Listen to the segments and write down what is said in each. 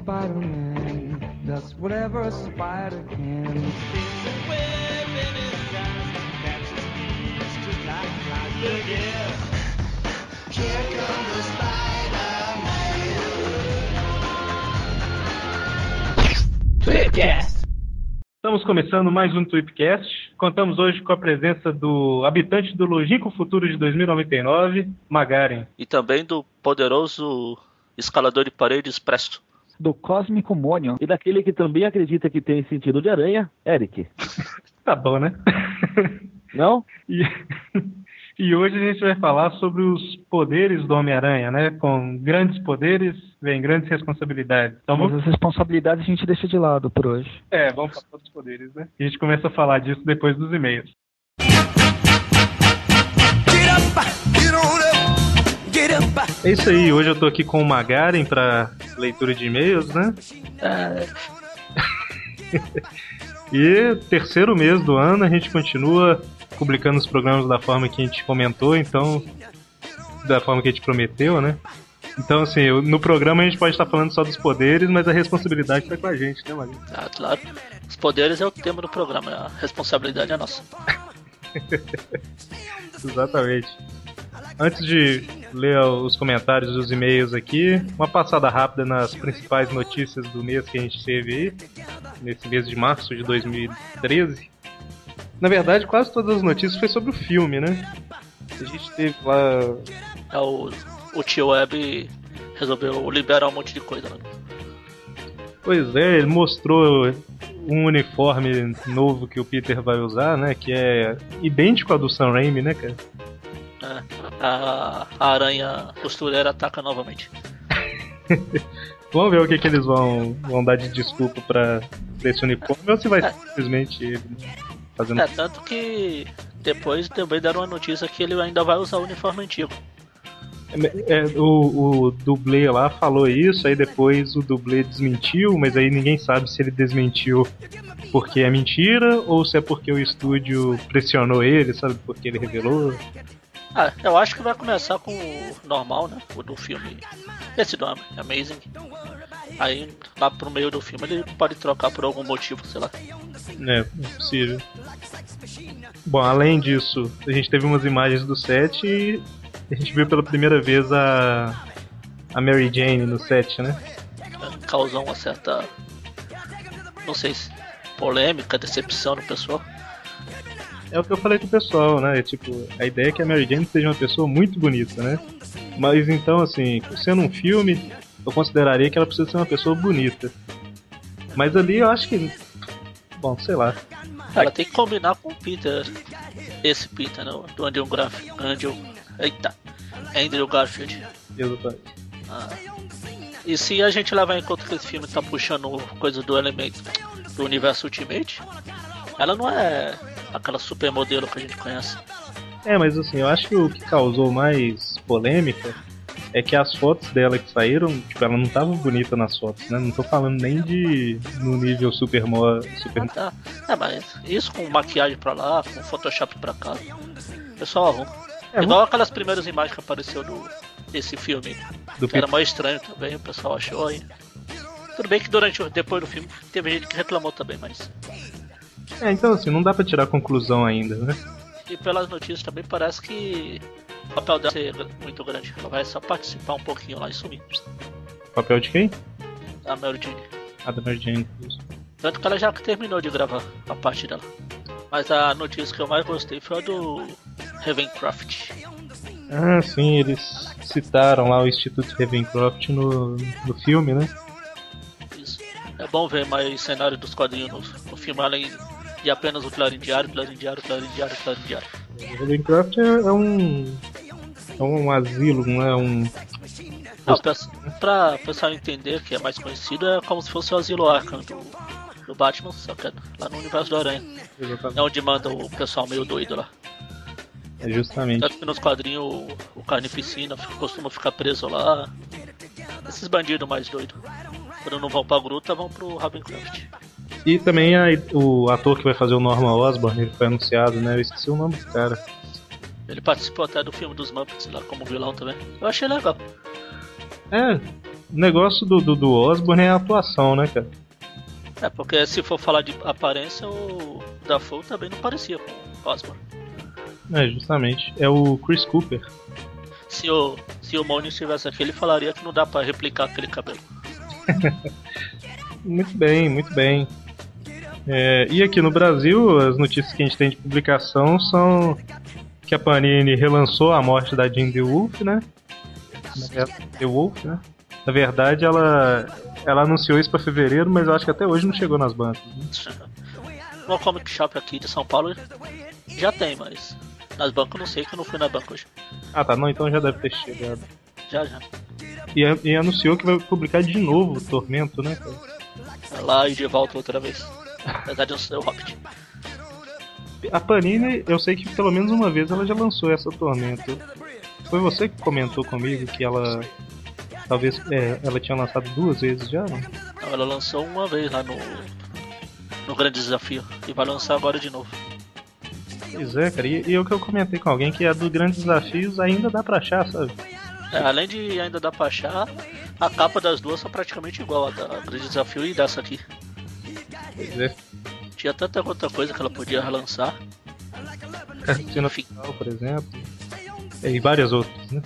Spider-Man does whatever a spider can. Estamos começando mais um Tweepcast. Contamos hoje com a presença do habitante do longínquo futuro de 2099, Magaren. E também do poderoso escalador de paredes Presto. Do Cósmico Mônio e daquele que também acredita que tem sentido de aranha, Eric. Tá bom, né? Não? E, e hoje a gente vai falar sobre os poderes do Homem-Aranha, né? Com grandes poderes vem grandes responsabilidades. Então Mas vamos, as responsabilidades a gente deixa de lado por hoje. é, vamos falar dos poderes, né? E a gente começa a falar disso depois dos e-mails. É isso aí, hoje eu tô aqui com o Magaren para leitura de e-mails, né? É, E terceiro mês do ano a gente continua publicando os programas da forma que a gente comentou, então da forma que a gente prometeu, né? Então assim, no programa a gente pode estar falando só dos poderes, mas a responsabilidade tá com a gente, né, Magaren? ah, claro. Os poderes é o tema do programa, a responsabilidade é nossa. Exatamente. Antes de ler os comentários dos e-mails aqui, uma passada rápida nas principais notícias do mês que a gente teve aí, nesse mês de março de 2013. Na verdade, quase todas as notícias foi sobre o filme, né? A gente teve lá. É o, o tio Web resolveu liberar um monte de coisa, né? Pois é, ele mostrou um uniforme novo que o Peter vai usar, né? Que é idêntico ao do Sam Raimi, né, cara? É, a, a aranha costureira ataca novamente. Vamos ver o que, que eles vão, vão dar de desculpa pra, pra esse uniforme ou se vai ser simplesmente ele fazendo. É, tanto que depois também deram uma notícia que ele ainda vai usar o uniforme antigo. É, o, o dublê lá falou isso, aí depois o dublê desmentiu, mas aí ninguém sabe se ele desmentiu porque é mentira ou se é porque o estúdio pressionou ele, sabe? Porque ele revelou. Ah, eu acho que vai começar com o normal, né? O do filme. Esse do Amazing. Aí lá pro meio do filme ele pode trocar por algum motivo, sei lá. É, é possível. Bom, além disso, a gente teve umas imagens do set e a gente viu pela primeira vez a, a Mary Jane no set, né? Causou uma certa. Não sei se. polêmica, decepção no pessoal. É o que eu falei com o pessoal, né? Tipo, a ideia é que a Mary Jane seja uma pessoa muito bonita, né? Mas então, assim, sendo um filme, eu consideraria que ela precisa ser uma pessoa bonita. Mas ali eu acho que. Bom, sei lá. Ela tem que combinar com o Peter. Esse Peter, né? Do Andrew Garfield. Andrew. Eita! Andrew Garfield. Exatamente. Ah. E se a gente levar em conta que esse filme tá puxando coisa do elemento do universo Ultimate, ela não é aquela supermodelo que a gente conhece. É, mas assim, eu acho que o que causou mais polêmica é que as fotos dela que saíram, tipo, ela não tava bonita nas fotos, né? Não tô falando nem de no nível super mo super Tá. É, mas isso com maquiagem pra lá, com Photoshop pra cá, o pessoal arruma. É, Igual aquelas primeiras imagens que apareceu do, desse filme, do que era mais estranho também, o pessoal achou aí. Tudo bem que durante depois do filme teve gente que reclamou também, mas. É, então assim, não dá pra tirar conclusão ainda, né? E pelas notícias também parece que o papel dela ser muito grande. Ela vai só participar um pouquinho lá e sumir. Papel de quem? A Mary Jane. A da Mary Jane. Tanto que ela já terminou de gravar a parte dela. Mas a notícia que eu mais gostei foi a do Ravencroft. Ah, sim, eles citaram lá o Instituto Ravencroft no, no filme, né? Isso. É bom ver mais cenário dos quadrinhos no, no filme, além de apenas o Clarim Diário, Clarim Diário, Clarim Diário, Clarim Diário. O Ravencroft é, é um. É um asilo, não é um. Não, pra, pra pessoal entender que é mais conhecido, é como se fosse o Asilo Arkham do, do Batman, só que é lá no universo do Aranha. É onde manda o pessoal meio doido lá. É justamente. Tanto que nos quadrinhos o, o Carnificina fica- costuma ficar preso lá. Esses bandidos mais doidos. Quando não vão pra gruta, vão pro Ravencroft. E também a- o ator que vai fazer o Norman Osborn, ele foi anunciado, né? Eu esqueci o nome do cara. Ele participou até do filme dos Muppets lá como vilão também. Eu achei legal. É, O negócio do, do, do Osborne é a atuação, né, cara? É, porque se for falar de aparência, o Dafoe também não parecia com o Osborne. É, justamente. É o Chris Cooper. Se o, se o Moni estivesse aqui, ele falaria que não dá pra replicar aquele cabelo. muito bem, muito bem. É, e aqui no Brasil, as notícias que a gente tem de publicação são que a Panini relançou a morte da Jean The Wolf, né? The Wolf, né? Na verdade, ela, ela anunciou isso para fevereiro, mas eu acho que até hoje não chegou nas bancas. Né? No Comic Shop aqui de São Paulo já tem, mas nas bancas eu não sei que eu não fui na banca hoje. Ah tá, não, então já deve ter chegado. Já, já. E, e anunciou que vai publicar de novo o Tormento, né? É lá e de volta outra vez. Apesar de não ser o Hobbit. A Panini, eu sei que pelo menos uma vez ela já lançou essa Tormento. Foi você que comentou comigo que ela. Talvez é, ela tinha lançado duas vezes já, não? Não, ela lançou uma vez lá no. No Grande Desafio. E vai lançar agora de novo. Pois é, cara. E, e o que eu comentei com alguém que a do Grandes Desafios ainda dá pra achar, sabe? É, além de ainda dar pra achar, a capa das duas são praticamente igual a da Grande Desafio e dessa aqui. Tinha tanta outra coisa que ela podia relançar. Cartina Final, por exemplo. E várias outras, né?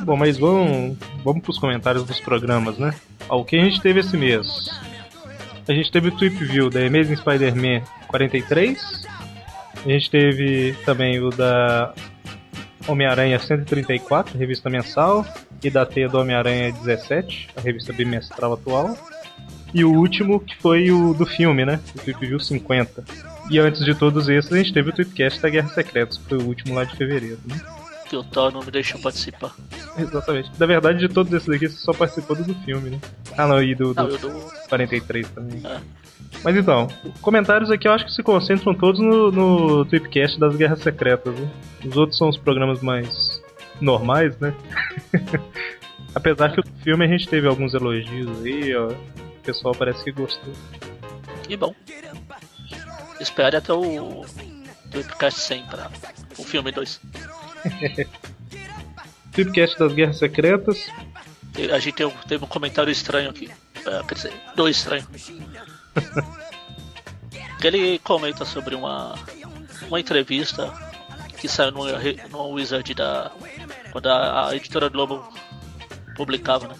Bom, mas vamos, vamos pros comentários dos programas, né? o que a gente teve esse mês? A gente teve o Tweep View da Amazing Spider-Man 43. A gente teve também o da Homem-Aranha 134, revista mensal, e da Teia do Homem-Aranha 17, a revista bimestral atual. E o último, que foi o do filme, né? O Tweep View 50. E antes de todos esses, a gente teve o Tweepcast da Guerra Secreta, que foi o último lá de fevereiro, né? Que o Thor não me deixou participar. Exatamente. Na verdade, de todos esses aqui, você só participou do, do filme, né? Ah, não, e do, do, não, do... 43 também. É. Mas então, comentários aqui eu acho que se concentram todos no, no Tweepcast das Guerras Secretas. Né? Os outros são os programas mais normais, né? Apesar que o filme a gente teve alguns elogios aí, ó. O pessoal parece que gostou. Que bom. Espere até o Tweepcast 100 para o filme 2. Tweepcast das Guerras Secretas. A gente teve um comentário estranho aqui. É, quer dizer, dois estranhos. ele comenta sobre uma, uma entrevista que saiu no, no Wizard da. Quando a, a editora Globo publicava, né?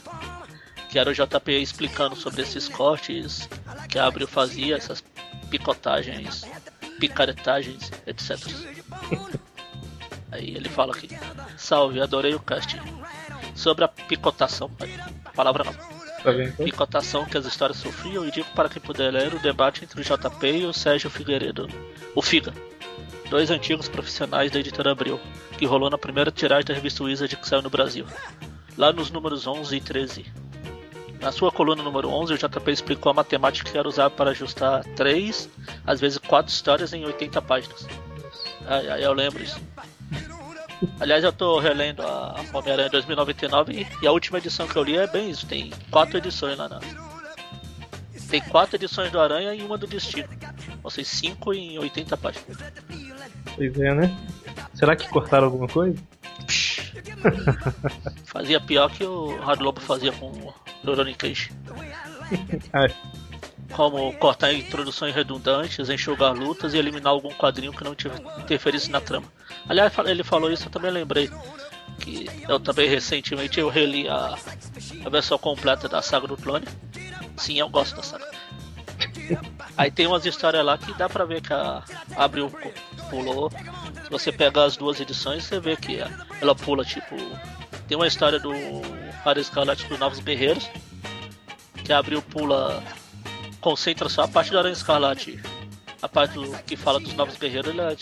Que era o JP explicando sobre esses cortes que a Abril fazia, essas picotagens, picaretagens, etc. Aí ele fala aqui: Salve, adorei o cast. Sobre a picotação, palavra não Tá então? e cotação que as histórias sofriam, e digo para quem puder ler o debate entre o JP e o Sérgio Figueiredo, o Figa, dois antigos profissionais da editora Abril, que rolou na primeira tiragem da revista Wizard que saiu no Brasil, lá nos números 11 e 13. Na sua coluna número 11, o JP explicou a matemática que era usada para ajustar 3, às vezes 4 histórias em 80 páginas. Ai, ai, eu lembro isso. Aliás, eu tô relendo a Homem-Aranha 2099 e a última edição que eu li é bem isso. Tem quatro edições lá na. Tem quatro edições do Aranha e uma do Destino. Ou seja, cinco em 80 páginas. Pois é, né? Será que cortaram alguma coisa? fazia pior que o Hard Lobo fazia com Cage. ah, como cortar introduções redundantes, enxugar lutas e eliminar algum quadrinho que não interferisse na trama. Aliás, ele falou isso, eu também lembrei que eu também recentemente eu reli a, a versão completa da saga do clone. Sim, eu gosto da saga. Aí tem umas histórias lá que dá pra ver que a Abril pulou. Se você pegar as duas edições, você vê que ela pula, tipo. Tem uma história do Faro Escarlate dos Novos Guerreiros. Que a Abril pula concentra só a parte do Aranha Escarlate. A parte do, que fala dos novos guerreiros, ela,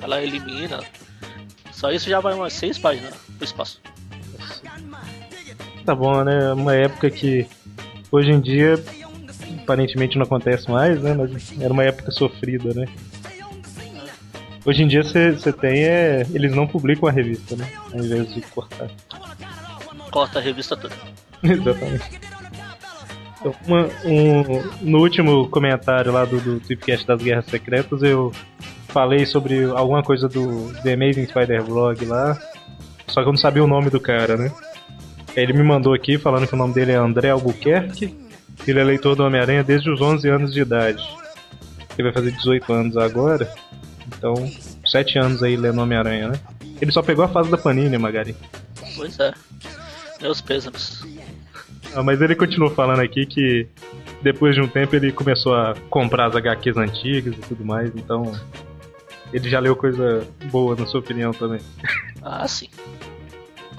ela elimina. Só isso já vai umas seis páginas pro espaço. Tá bom, né? Uma época que hoje em dia aparentemente não acontece mais, né? Mas era uma época sofrida, né? Hoje em dia você tem é. Eles não publicam a revista, né? Ao invés de cortar. Corta a revista toda. Exatamente. Uma, um, no último comentário lá do, do Tweepcast das Guerras Secretas, eu falei sobre alguma coisa do The Amazing Spider Blog lá, só que eu não sabia o nome do cara, né? Ele me mandou aqui falando que o nome dele é André Albuquerque. Ele é leitor do Homem-Aranha desde os 11 anos de idade. Ele vai fazer 18 anos agora. Então, 7 anos aí lendo Homem-Aranha, né? Ele só pegou a fase da Panini, Magari. Pois é. Meus pêsames. Ah, mas ele continuou falando aqui que depois de um tempo ele começou a comprar as HQs antigas e tudo mais, então ele já leu coisa boa, na sua opinião também. Ah, sim.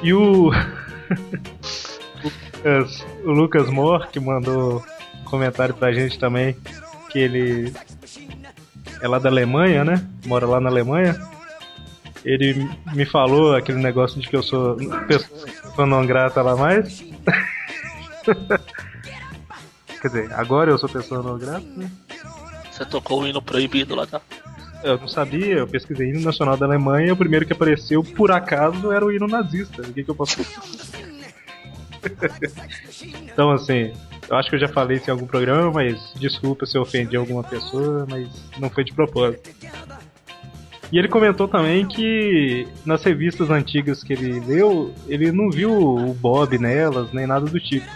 E o. o Lucas, o Lucas Moore, que mandou comentário pra gente também, que ele é lá da Alemanha, né? Mora lá na Alemanha. Ele me falou aquele negócio de que eu sou pessoa não grata lá mais. Quer dizer, agora eu sou pessoa não grata, né? Você tocou o hino proibido lá, tá? Eu não sabia, eu pesquisei hino nacional da Alemanha e o primeiro que apareceu, por acaso, era o hino nazista. O que, que eu posso Então, assim, eu acho que eu já falei isso em algum programa, mas desculpa se eu ofendi alguma pessoa, mas não foi de propósito. E ele comentou também que nas revistas antigas que ele leu, ele não viu o Bob nelas, nem nada do tipo.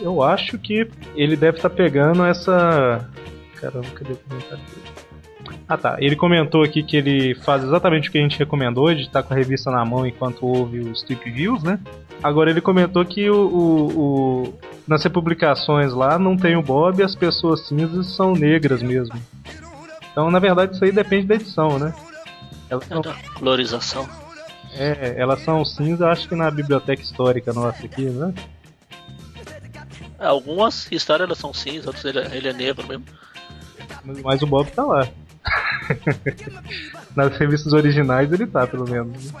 Eu acho que ele deve estar tá pegando essa. Caramba, cadê o comentário dele? Ah tá, ele comentou aqui que ele faz exatamente o que a gente recomendou, de estar com a revista na mão enquanto ouve os Trip Views, né? Agora ele comentou que o, o, o, nas republicações lá não tem o Bob e as pessoas cinzas são negras mesmo. Então na verdade isso aí depende da edição, né? Elas são... colorização. É, elas são cinza, acho que na biblioteca histórica nossa aqui, né? Algumas histórias elas são cinza, outras ele, é, ele é negro mesmo. Mas o Bob tá lá. Nas revistas originais ele tá, pelo menos.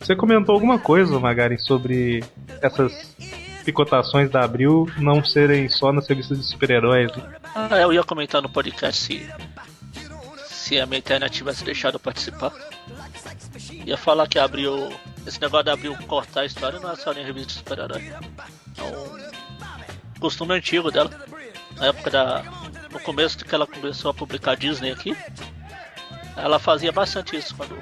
Você comentou alguma coisa, Magari, sobre essas picotações da Abril não serem só nas revistas de super-heróis? Né? Ah, eu ia comentar no podcast se, se a minha internet tivesse deixado eu participar. Ia falar que abriu. Esse negócio de Abril cortar a história não é só em revista de super-herói. É um costume antigo dela. Na época da, no começo que ela começou a publicar Disney aqui, ela fazia bastante isso quando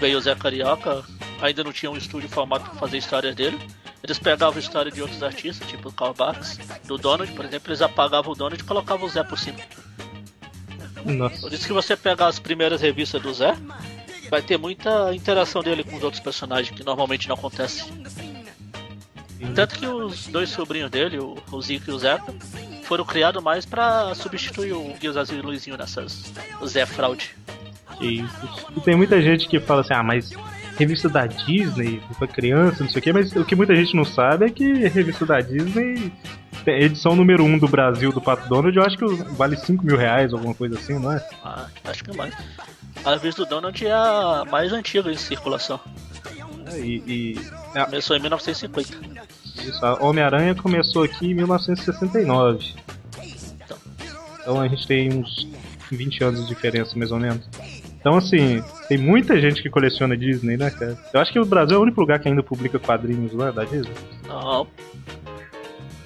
veio o Zé Carioca, ainda não tinha um estúdio formado para fazer histórias dele. Eles pegavam história de outros artistas, tipo o Karl Barks, do Donald, por exemplo, eles apagavam o Donald e colocavam o Zé por cima. Nossa. Por isso que você pegar as primeiras revistas do Zé, vai ter muita interação dele com os outros personagens, que normalmente não acontece. Tanto que os dois sobrinhos dele, o, Zico e o Zeca, foram criados mais para substituir o Guilherme e o Luizinho nessas Zé Fraude. Isso. E tem muita gente que fala assim, ah, mas revista da Disney, pra criança, não sei o que, mas o que muita gente não sabe é que revista da Disney, edição número 1 um do Brasil do Pato Donald, eu acho que vale 5 mil reais, alguma coisa assim, não é? Ah, acho que é mais. A revista do Donald é a mais antiga em circulação. É, e, e... Começou em 1950. Isso, a Homem-Aranha começou aqui em 1969. Então a gente tem uns 20 anos de diferença, mais ou menos. Então, assim, tem muita gente que coleciona Disney, né, cara? Eu acho que o Brasil é o único lugar que ainda publica quadrinhos lá da Disney. Não.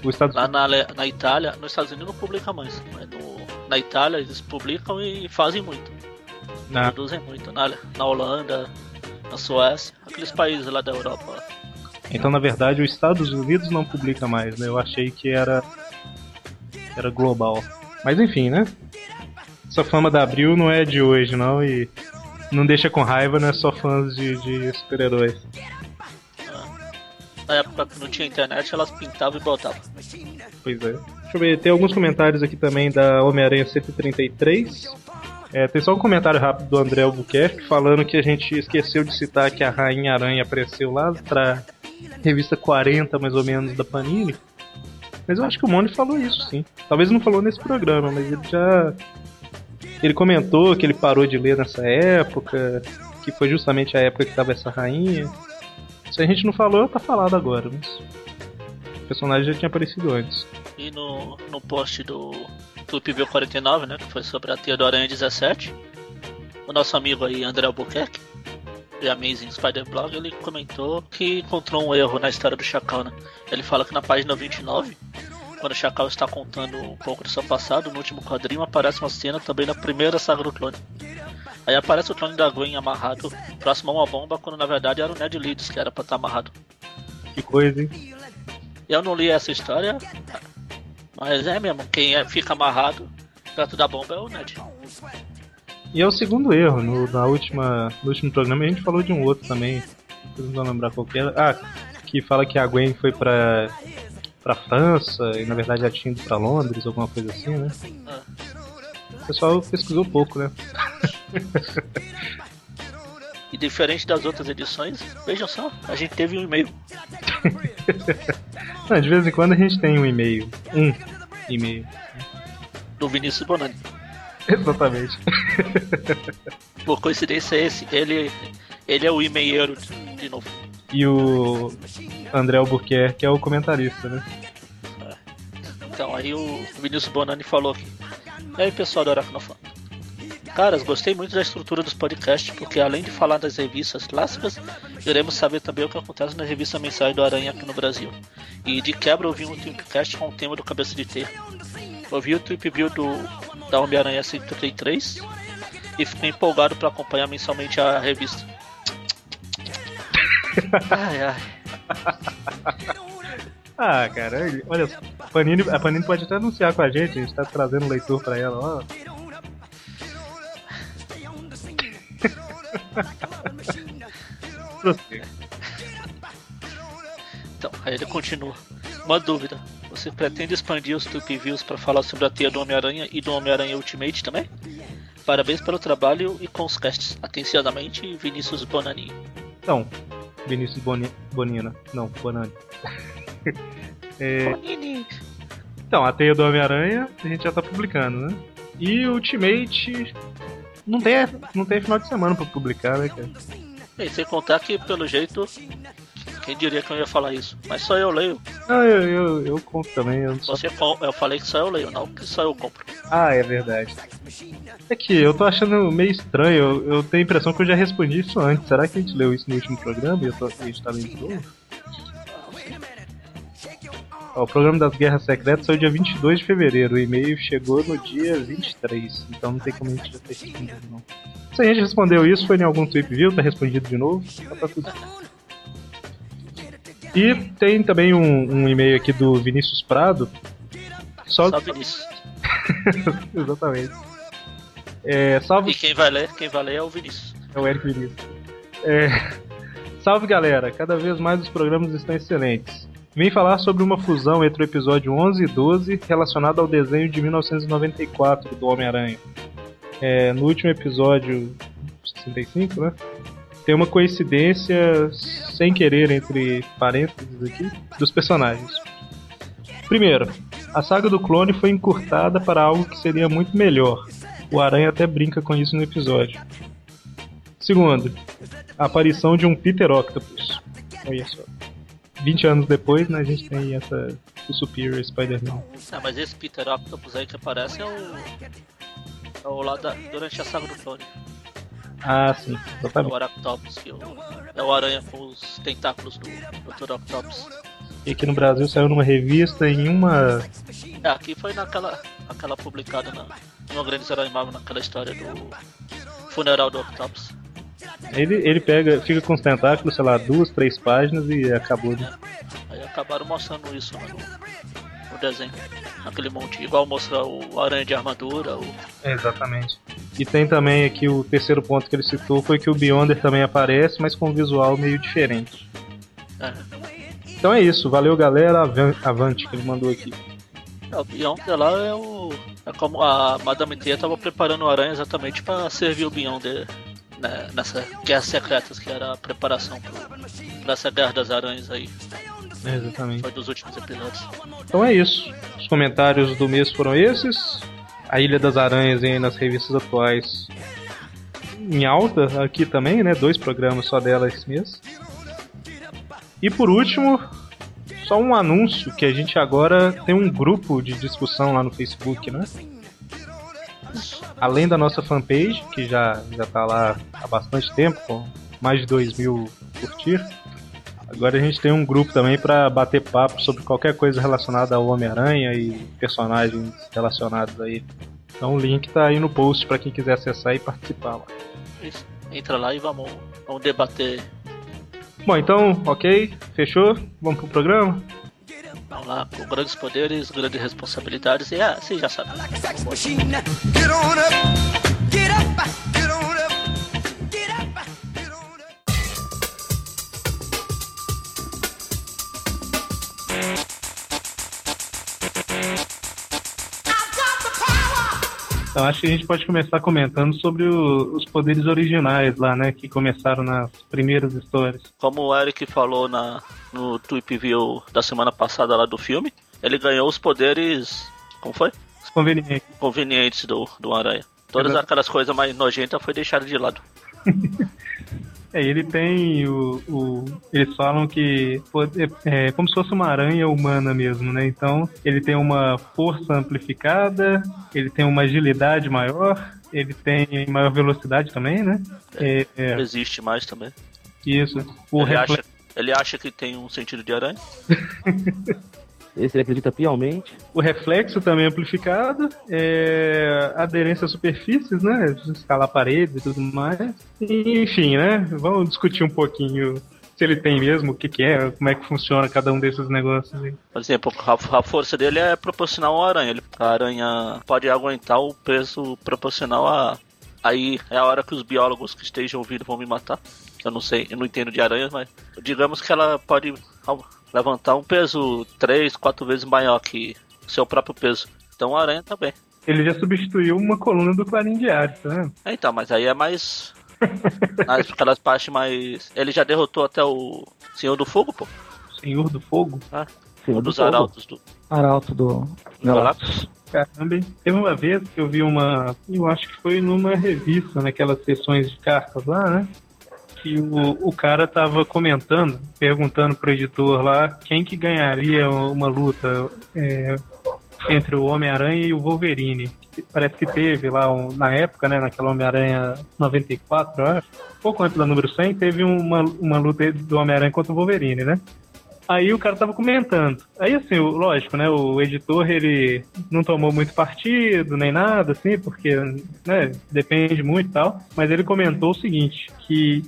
O Estados... Lá na, na Itália, nos Estados Unidos não publica mais. Mas no, na Itália eles publicam e fazem muito. Na... Produzem muito. Na, na Holanda, na Suécia, aqueles países lá da Europa. Então, na verdade, os Estados Unidos não publica mais, né? Eu achei que era era global. Mas enfim, né? Essa fama da Abril não é de hoje, não, e não deixa com raiva, não é só fãs de, de super-heróis. Na época que não tinha internet, elas pintavam e botavam. Pois é. Deixa eu ver, tem alguns comentários aqui também da Homem-Aranha 133. É, tem só um comentário rápido do André Albuquerque falando que a gente esqueceu de citar que a Rainha Aranha apareceu lá pra revista 40 mais ou menos da Panini. Mas eu acho que o Moni falou isso, sim. Talvez não falou nesse programa, mas ele já. Ele comentou que ele parou de ler nessa época, que foi justamente a época que tava essa rainha. Se a gente não falou, tá falado agora, mas. O personagem já tinha aparecido antes. E no, no post do View 49, né, que foi sobre a Tia do Aranha 17, o nosso amigo aí, André Albuquerque, The Amazing Spider Blog, ele comentou que encontrou um erro na história do Chacal, né? Ele fala que na página 29, quando o Chacal está contando um pouco do seu passado, no último quadrinho aparece uma cena também na primeira saga do clone. Aí aparece o clone da Gwen amarrado próximo a uma bomba, quando na verdade era o Ned Leeds que era pra estar tá amarrado. Que coisa, hein? Eu não li essa história, mas é mesmo, quem é- fica amarrado perto da bomba é o Ned. E é o segundo erro. No, na última, no último programa a gente falou de um outro também. Vocês não vão lembrar qual que era. Ah, que fala que a Gwen foi pra, pra França e na verdade ela tinha ido pra Londres, alguma coisa assim, né? O pessoal pesquisou pouco, né? E diferente das outras edições, vejam só, a gente teve um e-mail. Não, de vez em quando a gente tem um e-mail. Um e-mail. do Vinícius Bonani. Exatamente. Por coincidência, esse, ele, ele é o e-mailheiro de novo. E o André Albuquerque é o comentarista, né? Então, aí o Vinícius Bonani falou aqui. E aí, pessoal do Aracnofan. Caras, gostei muito da estrutura dos podcasts, porque além de falar das revistas clássicas, iremos saber também o que acontece na revista mensal do Aranha aqui no Brasil. E de quebra, ouvi um Tweepcast com o tema do Cabeça de Ter. Ouvi o Tweep View do, da Homem-Aranha 133 e fiquei empolgado para acompanhar mensalmente a revista. Ai, ai. Ah, cara, olha só. A Panini, a Panini pode até anunciar com a gente, a gente tá trazendo um leitor pra ela, ó. Então, aí ele continua. Uma dúvida. Você pretende expandir os Tweep Views para falar sobre a teia do Homem-Aranha e do Homem-Aranha Ultimate também? Parabéns pelo trabalho e com os casts. Atenciosamente, Vinícius Bonani. Então, Vinícius Boni, Bonina. Não, Bonani. É, Bonini. então, a teia do Homem-Aranha a gente já tá publicando, né? E o Ultimate. Não tem, não tem final de semana pra publicar, né, cara? E sem contar que, pelo jeito, quem diria que eu ia falar isso? Mas só eu leio. Não, eu, eu, eu compro também. Eu não só... Você com- eu falei que só eu leio, não que só eu compro. Ah, é verdade. É que eu tô achando meio estranho. Eu, eu tenho a impressão que eu já respondi isso antes. Será que a gente leu isso no último programa e eu tô, a gente tá lendo de novo? Ó, o programa das Guerras Secretas saiu dia 22 de fevereiro. O e-mail chegou no dia 23. Então não tem como a gente já ter respondido, não. Se a gente respondeu isso, foi em algum tweet viu? Tá respondido de novo. Tá tudo certo. E tem também um, um e-mail aqui do Vinícius Prado. Só, Só Vinícius. Exatamente. É, salve E quem vai ler, quem vai ler é o Vinícius. É o Eric Vinícius. É... Salve galera, cada vez mais os programas estão excelentes. Vim falar sobre uma fusão entre o episódio 11 e 12 relacionado ao desenho de 1994 do Homem-Aranha. É, no último episódio 65, né? Tem uma coincidência sem querer entre parênteses aqui dos personagens. Primeiro, a saga do clone foi encurtada para algo que seria muito melhor. O Aranha até brinca com isso no episódio. Segundo, a aparição de um Peter Octopus. Olha só. 20 anos depois, né, a gente tem essa o Superior Spider-Man. Ah, mas esse Peter Octopus aí que aparece é o. É o lá da, durante a saga do clone. Ah, sim, É o exatamente. Aractopus, que é o, é o aranha com os tentáculos do Dr. Octopus. E aqui no Brasil saiu numa revista em uma. É, aqui foi naquela aquela publicada na, no Grandes Herói Marvel, naquela história do funeral do Octopus. Ele, ele pega, fica com os tentáculos, sei lá, duas, três páginas e acabou. Né? Aí acabaram mostrando isso né, Naquele monte, igual mostra o aranha de armadura, o. Exatamente. E tem também aqui o terceiro ponto que ele citou foi que o Beyonder também aparece, mas com um visual meio diferente. É, Então é isso, valeu galera, avan- avante que ele mandou aqui. É, o Beyonder lá é o. É como a Madame Teia tava preparando o Aranha exatamente para servir o Beyonder né, nessa Guerras Secretas, que era a preparação pro, pra essa Guerra das Aranhas aí. É, exatamente. Foi dos últimos episódios. Então é isso. Os comentários do mês foram esses. A Ilha das Aranhas aí nas revistas atuais em alta aqui também, né? Dois programas só dela esse mês. E por último, só um anúncio que a gente agora tem um grupo de discussão lá no Facebook, né? Além da nossa fanpage, que já, já tá lá há bastante tempo, com mais de 2 mil curtir. Agora a gente tem um grupo também para bater papo sobre qualquer coisa relacionada ao Homem-Aranha e personagens relacionados aí. Então o link tá aí no post para quem quiser acessar e participar lá. Isso. Entra lá e vamos, vamos debater Bom, então, ok, fechou? Vamos pro programa? Vamos lá, com grandes poderes, grandes responsabilidades, e ah, você já sabe. Get on up, get up, Então acho que a gente pode começar comentando sobre o- os poderes originais lá, né? Que começaram nas primeiras histórias. Como o Eric falou na, no Tweep View da semana passada lá do filme, ele ganhou os poderes. Como foi? Conveniente. Convenientes do, do Aranha. Todas aquelas coisas mais nojentas foi deixado de lado. É, ele tem o, o- Eles falam que é, é como se fosse uma aranha humana mesmo, né? Então ele tem uma força amplificada, ele tem uma agilidade maior, ele tem maior velocidade também, né? É, é, existe mais também. isso. O Ele reflexo. acha, ele acha que tem um sentido de aranha. Esse ele acredita piamente. O reflexo também é amplificado, é, aderência a superfícies, né? Escalar paredes e tudo mais. E, enfim, né? Vamos discutir um pouquinho se ele tem mesmo, o que, que é, como é que funciona cada um desses negócios aí. Por exemplo, a, a força dele é proporcional ao aranha. Ele- a aranha pode aguentar o peso proporcional a. Aí é a hora que os biólogos que estejam ouvindo vão me matar. Eu não sei, eu não entendo de aranhas, mas digamos que ela pode levantar um peso três, quatro vezes maior que o seu próprio peso. Então a aranha também. Ele já substituiu uma coluna do Clarim Diário, tá vendo? É, então, mas aí é mais. Nas, aquelas partes mais. Ele já derrotou até o Senhor do Fogo, pô. Senhor do Fogo. Senhor Um dos do arautos do Arauto do Galactus. Caramba? Teve uma vez que eu vi uma. Eu acho que foi numa revista, naquelas sessões de cartas lá, né? Que o, o cara tava comentando, perguntando pro editor lá quem que ganharia uma luta é, entre o Homem-Aranha e o Wolverine. Parece que teve lá, um- na época, né, naquela Homem-Aranha 94, eu acho, pouco antes da número 100, teve uma, uma luta do Homem-Aranha contra o Wolverine, né? Aí o cara tava comentando. Aí, assim, lógico, né? O editor, ele não tomou muito partido, nem nada, assim, porque, né? Depende muito e tal. Mas ele comentou o seguinte, que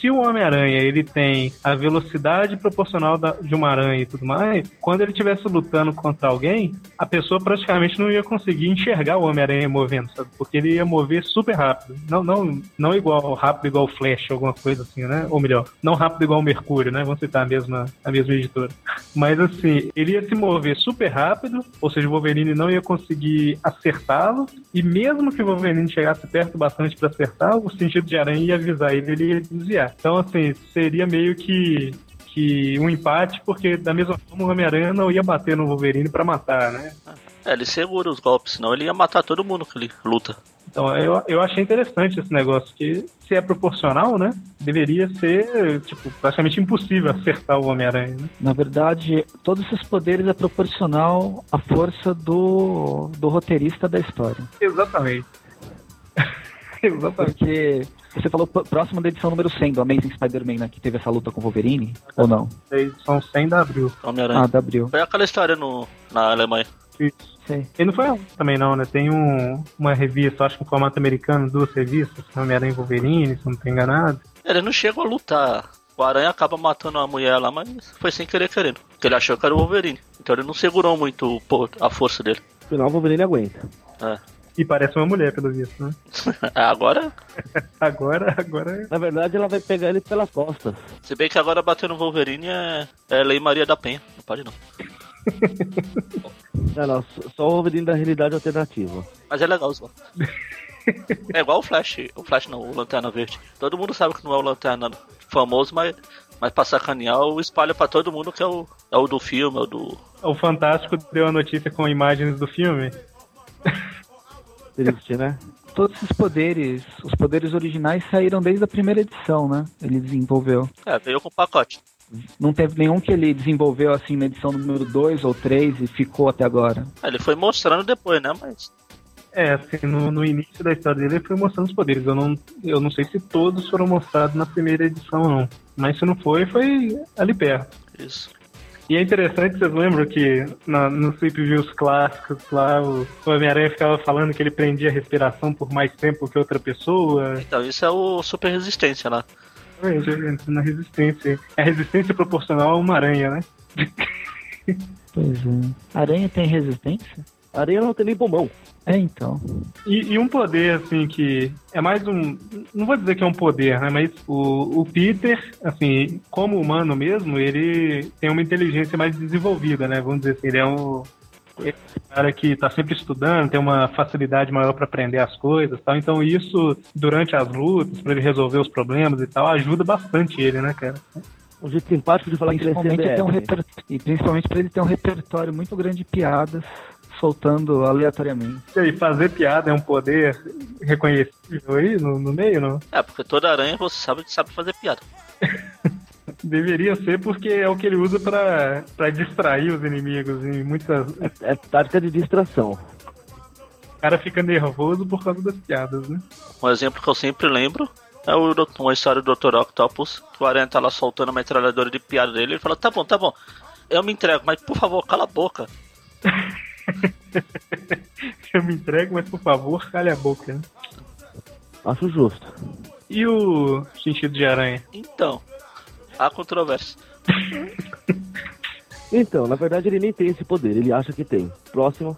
se o Homem-Aranha, ele tem a velocidade proporcional da- de uma aranha e tudo mais, quando ele estivesse lutando contra alguém, a pessoa praticamente não ia conseguir enxergar o Homem-Aranha movendo, sabe? Porque ele ia mover super rápido. Não, não, não igual rápido igual o Flash, alguma coisa assim, né? Ou melhor, não rápido igual o Mercúrio, né? Vamos citar a mesma, a mesma editora. Mas assim, ele ia se mover super rápido, ou seja, o Wolverine não ia conseguir acertá-lo, e mesmo que o Wolverine chegasse perto bastante para acertar, o sentido de aranha ia avisar ele, ele ia desviar. Então, assim, seria meio que que um empate, porque da mesma forma o Homem-Aranha não ia bater no Wolverine para matar, né? É, ele segura os golpes, senão ele ia matar todo mundo que ele luta. Então, eu, eu achei interessante esse negócio, que se é proporcional, né? Deveria ser, tipo, praticamente impossível acertar o Homem-Aranha, né? Na verdade, todos esses poderes é proporcional à força do, do roteirista da história. Exatamente. Exatamente. Porque você falou próximo da edição número 100 do Amazing Spider-Man, né? Que teve essa luta com o Wolverine, ou não? São 100 de abril. Homem-Aranha. Ah, da Abril. Foi aquela história no, na Alemanha. Isso. Sei. Ele não foi também não, né? Tem um, uma revista, acho que em formato americano, duas revistas, Homem-Aranha e Wolverine, se eu não estou enganado. Ele não chegou a lutar. O Aranha acaba matando a mulher lá, mas foi sem querer querendo. Porque ele achou que era o Wolverine. Então ele não segurou muito a força dele. Afinal, o Wolverine aguenta. É. E parece uma mulher, pelo visto, né? agora, Agora, agora... Na verdade, ela vai pegar ele pelas costas. se bem que agora bater no Wolverine é, é Lei Maria da Penha. Não pode não. Não, não, só- só o Wolverine da realidade alternativa. Mas é legal, Zó. É igual o Flash. O Flash não, o Lanterna Verde. Todo mundo sabe que não é o Lanterna famoso, mas, mas pra sacanear, o espalha pra todo mundo que é o, é o do filme, é o do. O Fantástico deu a notícia com imagens do filme. Triste, né? Todos esses poderes, os poderes originais saíram desde a primeira edição, né? Ele desenvolveu. É, veio com o pacote. Não teve nenhum que ele desenvolveu assim na edição número 2 ou 3 e ficou até agora. É, ele foi mostrando depois, né? Mas. É, assim, no, no início da história dele ele foi mostrando os poderes. Eu não, eu não sei se todos foram mostrados na primeira edição, não. Mas se não foi, foi ali perto. Isso. E é interessante, vocês lembram que na, nos Sleep Views clássicos lá, o, o Homem-Aranha ficava falando que ele prendia a respiração por mais tempo que outra pessoa. Então, isso é o Super Resistência lá. Ele entra na resistência. É a resistência proporcional a uma aranha, né? Pois é. Aranha tem resistência? Aranha não tem nem pulmão. É, então. E, e um poder, assim, que é mais um. Não vou dizer que é um poder, né? Mas o, o Peter, assim, como humano mesmo, ele tem uma inteligência mais desenvolvida, né? Vamos dizer assim, ele é um. ele é um cara que tá sempre estudando, tem uma facilidade maior para aprender as coisas e tal. Então, isso, durante as lutas, para ele resolver os problemas e tal, ajuda bastante ele, né, cara? Um jeito simpático de falar que ele é um CDF. reper... E principalmente pra ele ter um repertório muito grande de piadas soltando aleatoriamente. E aí, fazer piada é um poder reconhecível aí no, no meio, não? É, porque toda aranha você sabe que sabe fazer piada. Deveria ser porque é o que ele usa pra pra distrair os inimigos em muitas. O É tática de distração. cara fica nervoso por causa das piadas, né? Um exemplo que eu sempre lembro é o, uma história do Dr. Octopus, que o Aranha tá lá soltando a metralhadora de piada dele, ele fala, tá bom, tá bom, eu me entrego, mas por favor, cala a boca. Eu me entrego, mas por favor, calha a boca. Né? Acho justo. E o sentido de aranha? Então, há controvérsia. Então, na verdade ele nem tem esse poder, ele acha que tem. Próximo.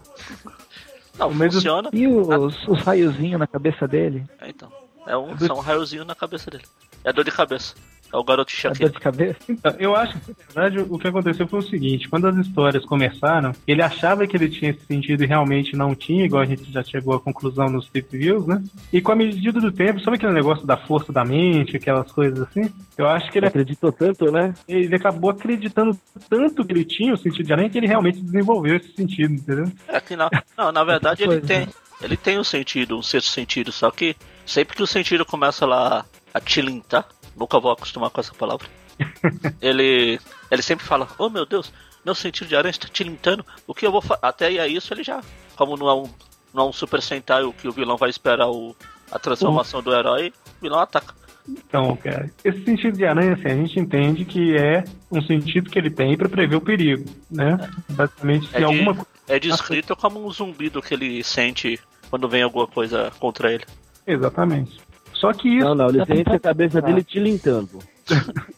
Não, Mas o- funciona. E os, os raiozinhos na cabeça dele? É, então, é um, são um raiozinho na cabeça dele. É dor de cabeça. É o garoto A dor enxaqueca. de cabeça? Então, eu acho que, na verdade, o que aconteceu foi o seguinte: quando as histórias começaram, ele achava que ele tinha esse sentido e realmente não tinha, igual a gente já chegou à conclusão nos Tip Views, né? E com a medida do tempo, sabe aquele negócio da força da mente, aquelas coisas assim? Eu acho que ele, Acreditou tanto, né? ele acabou acreditando tanto que ele tinha o sentido de aranha que ele realmente desenvolveu esse sentido, entendeu? É que na, não, na verdade ele Pois tem. Ele tem um sentido, um sexto sentido, só que sempre que o sentido começa lá a tilintar, nunca vou acostumar com essa palavra. ele. Ele sempre fala, oh meu Deus, meu sentido de aranha está tilintando, o que eu vou fazer? Até aí a isso ele já. Como não é um, não é um Super Sentai o que o vilão vai esperar o, a transformação do herói, o vilão ataca. Então, cara, esse sentido de aranha, assim, a gente entende que é um sentido que ele tem para prever o perigo, né? Basicamente, se É de- alguma coisa. É descrito como um zumbido que ele sente quando vem alguma coisa contra ele. Exatamente. Só que isso Não, não, ele sente a cabeça dele tilintando.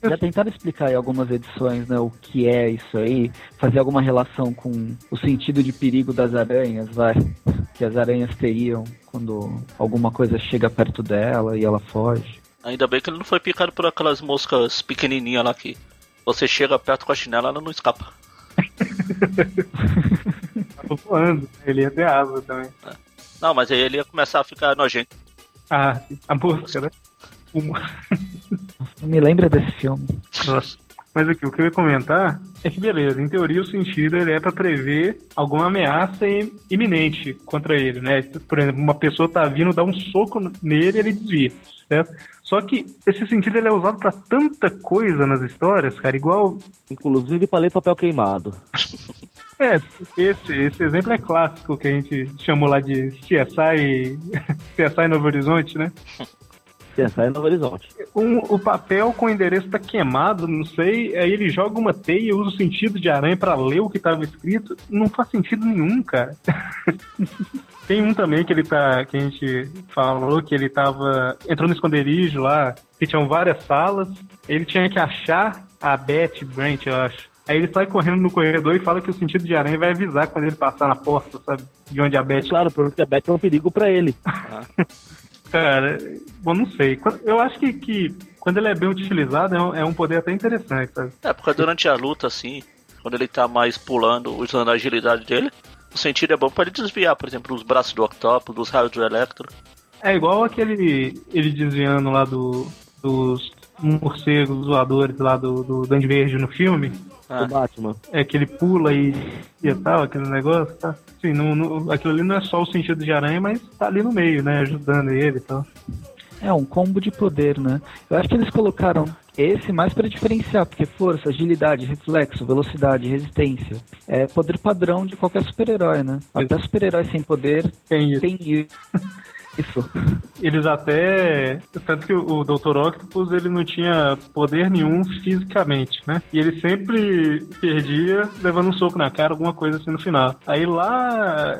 Já tentaram explicar em algumas edições né, o que é isso aí? Fazer alguma relação com o sentido de perigo das aranhas, vai? Que as aranhas teriam quando alguma coisa chega perto dela e ela foge. Ainda bem que ele não foi picado por aquelas moscas pequenininhas lá que você chega perto com a chinela ela não escapa. tá voando, ele ia ter asa também. Não, mas aí ele ia começar a ficar nojento. Ah, a mosca, né? Uma- Não me lembra desse filme. Nossa. Mas aqui, o que eu ia comentar é que, beleza, em teoria o sentido ele é para prever alguma ameaça im- iminente contra ele, né? Por exemplo, uma pessoa tá vindo dar um soco nele ele desvia, certo? Só que esse sentido ele é usado para tanta coisa nas histórias, cara, igual Inclusive pra ler papel queimado. É, esse, esse exemplo é clássico que a gente chamou lá de CSI, CSI Novo Horizonte, né? Em Novo Horizonte. Um, o papel com o endereço tá queimado, não sei, aí ele joga uma teia, usa o sentido de aranha pra ler o que tava escrito, não faz sentido nenhum, cara. Tem um também que ele tá, que a gente falou que ele tava, entrou no esconderijo lá, que tinham várias salas, ele tinha que achar a Beth Brant, eu acho. Aí ele sai correndo no corredor e fala que o sentido de aranha vai avisar quando ele passar na porta, sabe? De onde a É Beth claro, porque a Beth é um perigo pra ele. Cara, bom, não sei. Eu acho que, que quando ele é bem utilizado é um, é um poder até interessante, sabe? É, porque durante a luta, assim, quando ele tá mais pulando, usando a agilidade dele, o sentido é bom pra ele desviar, por exemplo, os braços do Octopus, dos raios do Electro. É igual aquele ele desviando lá do, dos morcegos voadores lá do, do Duende Verde no filme. Ah. O Batman. É que ele pula e, e tal, aquele negócio, tá? Sim, não, não- aquilo ali não é só o sentido de aranha, mas tá ali no meio, né? Ajudando ele e tal. É um combo de poder, né? Eu acho que eles colocaram esse mais para diferenciar, porque força, agilidade, reflexo, velocidade, resistência é poder padrão de qualquer super-herói, né? Até super-herói sem poder Tem isso. tem isso. Isso. Eles até. Tanto que o Dr. Octopus ele não tinha poder nenhum fisicamente, né? E ele sempre perdia levando um soco na cara, alguma coisa assim no final. Aí lá,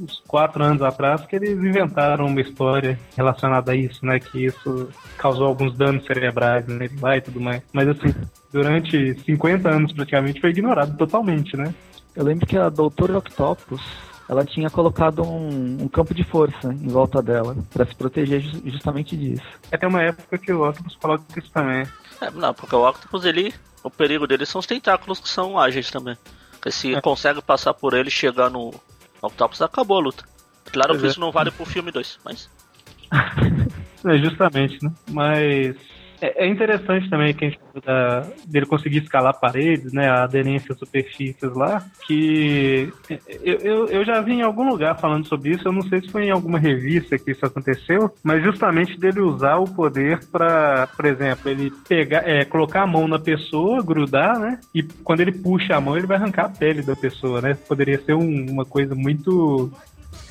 uns quatro anos atrás, que eles inventaram uma história relacionada a isso, né? Que isso causou alguns danos cerebrais nele lá e tudo mais. Mas assim, durante 50 anos praticamente foi ignorado totalmente, né? Eu lembro que a Doutora Octopus, ela tinha colocado um, um campo de força em volta dela, pra se proteger ju- justamente disso. Até uma época que o Octopus coloca isso também. É, não, porque o Octopus, ele. O perigo dele são os tentáculos que são ágeis também. Porque se É. consegue passar por ele e chegar no Octopus, acabou a luta. Claro Pois que é. isso não vale pro filme 2, mas. É, justamente, né? Mas é, é interessante também que a gente da- dele conseguir escalar paredes, né? A aderência às superfícies lá, que eu, eu, eu já vi em algum lugar falando sobre isso, eu não sei se foi em alguma revista que isso aconteceu, mas justamente dele usar o poder para, por exemplo, ele pegar, é, colocar a mão na pessoa, grudar, né? E quando ele puxa a mão, ele vai arrancar a pele da pessoa, né? Poderia ser um- uma coisa muito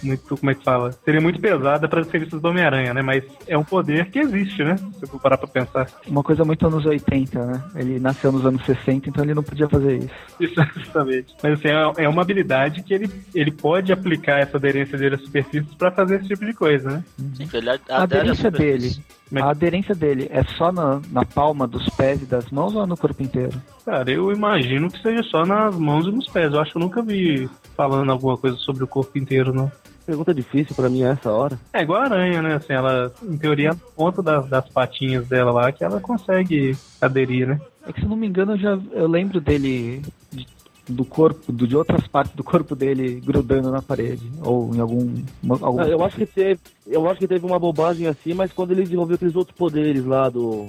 muito, como é que fala? Seria muito pesada para os serviços do Homem-Aranha, né? Mas é um poder que existe, né? Se eu for parar pra pensar. Uma coisa muito anos 80, né? Ele nasceu nos anos 60, então ele não podia fazer isso. Isso, justamente. Mas assim, é é uma habilidade que ele, ele pode aplicar essa aderência dele às superfícies para fazer esse tipo de coisa, né? Sim, ele A aderência dele, a aderência dele é só na, na palma dos pés e das mãos ou no corpo inteiro? Cara, eu imagino que seja só nas mãos e nos pés. Eu acho que eu nunca vi falando alguma coisa sobre o corpo inteiro, não. Pergunta difícil pra mim a essa hora. É igual a aranha, né? Assim, ela, em teoria, na ponta das, das patinhas dela lá, que ela consegue aderir, né? É que se eu não me engano, eu já eu lembro dele de- do corpo, do- de outras partes do corpo dele grudando na parede ou em algum, uma- algum Ah, Eu acho que teve, eu acho que teve uma bobagem assim, mas quando ele desenvolveu aqueles outros poderes lá do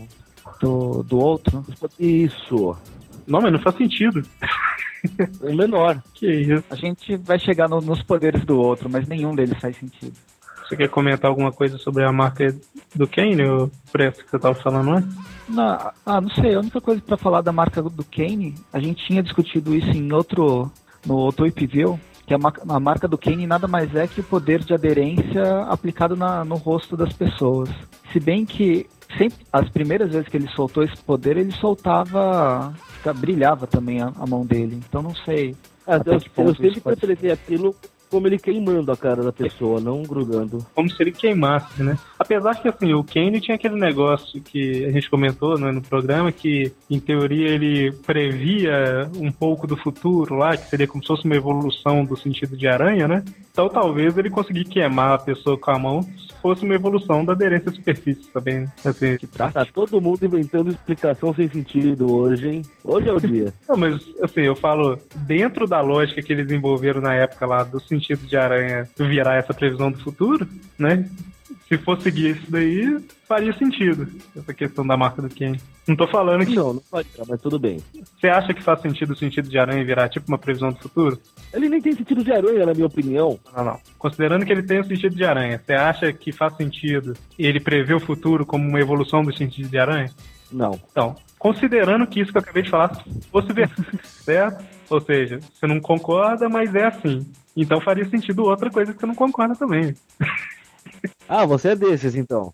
do, do outro. isso, Não, mas não faz sentido. o menor. Que isso. A gente vai chegar no- nos poderes do outro, mas nenhum deles faz sentido. Você quer comentar alguma coisa sobre a marca do Kane, o preço que você tava falando antes? Na- ah, não sei, a única coisa pra falar da marca do Kane, a gente tinha discutido isso em outro, no outro View, que a, a marca do Kane nada mais é que o poder de aderência aplicado na- no rosto das pessoas. Se bem que sempre, as primeiras vezes que ele soltou esse poder, ele soltava, brilhava também a, a mão dele. Então não sei. Ah, eu, eu sempre interpretei aquilo como ele queimando a cara da pessoa, não grudando. Como se ele queimasse, né? Apesar que, assim, o Kane tinha aquele negócio que a gente comentou né, no programa, que, em teoria, ele previa um pouco do futuro lá, que seria como se fosse uma evolução do sentido de aranha, né? Então, talvez ele conseguir queimar a pessoa com a mão fosse uma evolução da aderência à superfície também. né? Assim, Tá todo mundo inventando explicação sem sentido hoje, hein? Hoje é o dia. Não, mas assim, eu falo, dentro da lógica que eles desenvolveram na época lá do sentido de aranha virar essa previsão do futuro, né? Se for seguir isso daí, faria sentido, essa questão da marca do Ken. Não tô falando que. Não, não pode, mas tudo bem. Você acha que faz sentido o sentido de aranha virar tipo uma previsão do futuro? Ele nem tem sentido de aranha, na minha opinião. Não, não. Considerando que ele tem o sentido de aranha, você acha que faz sentido ele prever o futuro como uma evolução do sentido de aranha? Não. Então, considerando que isso que eu acabei de falar fosse verdade, certo? Ou seja, você não concorda, mas é assim. Então faria sentido outra coisa que você não concorda também. Ah, você é desses então.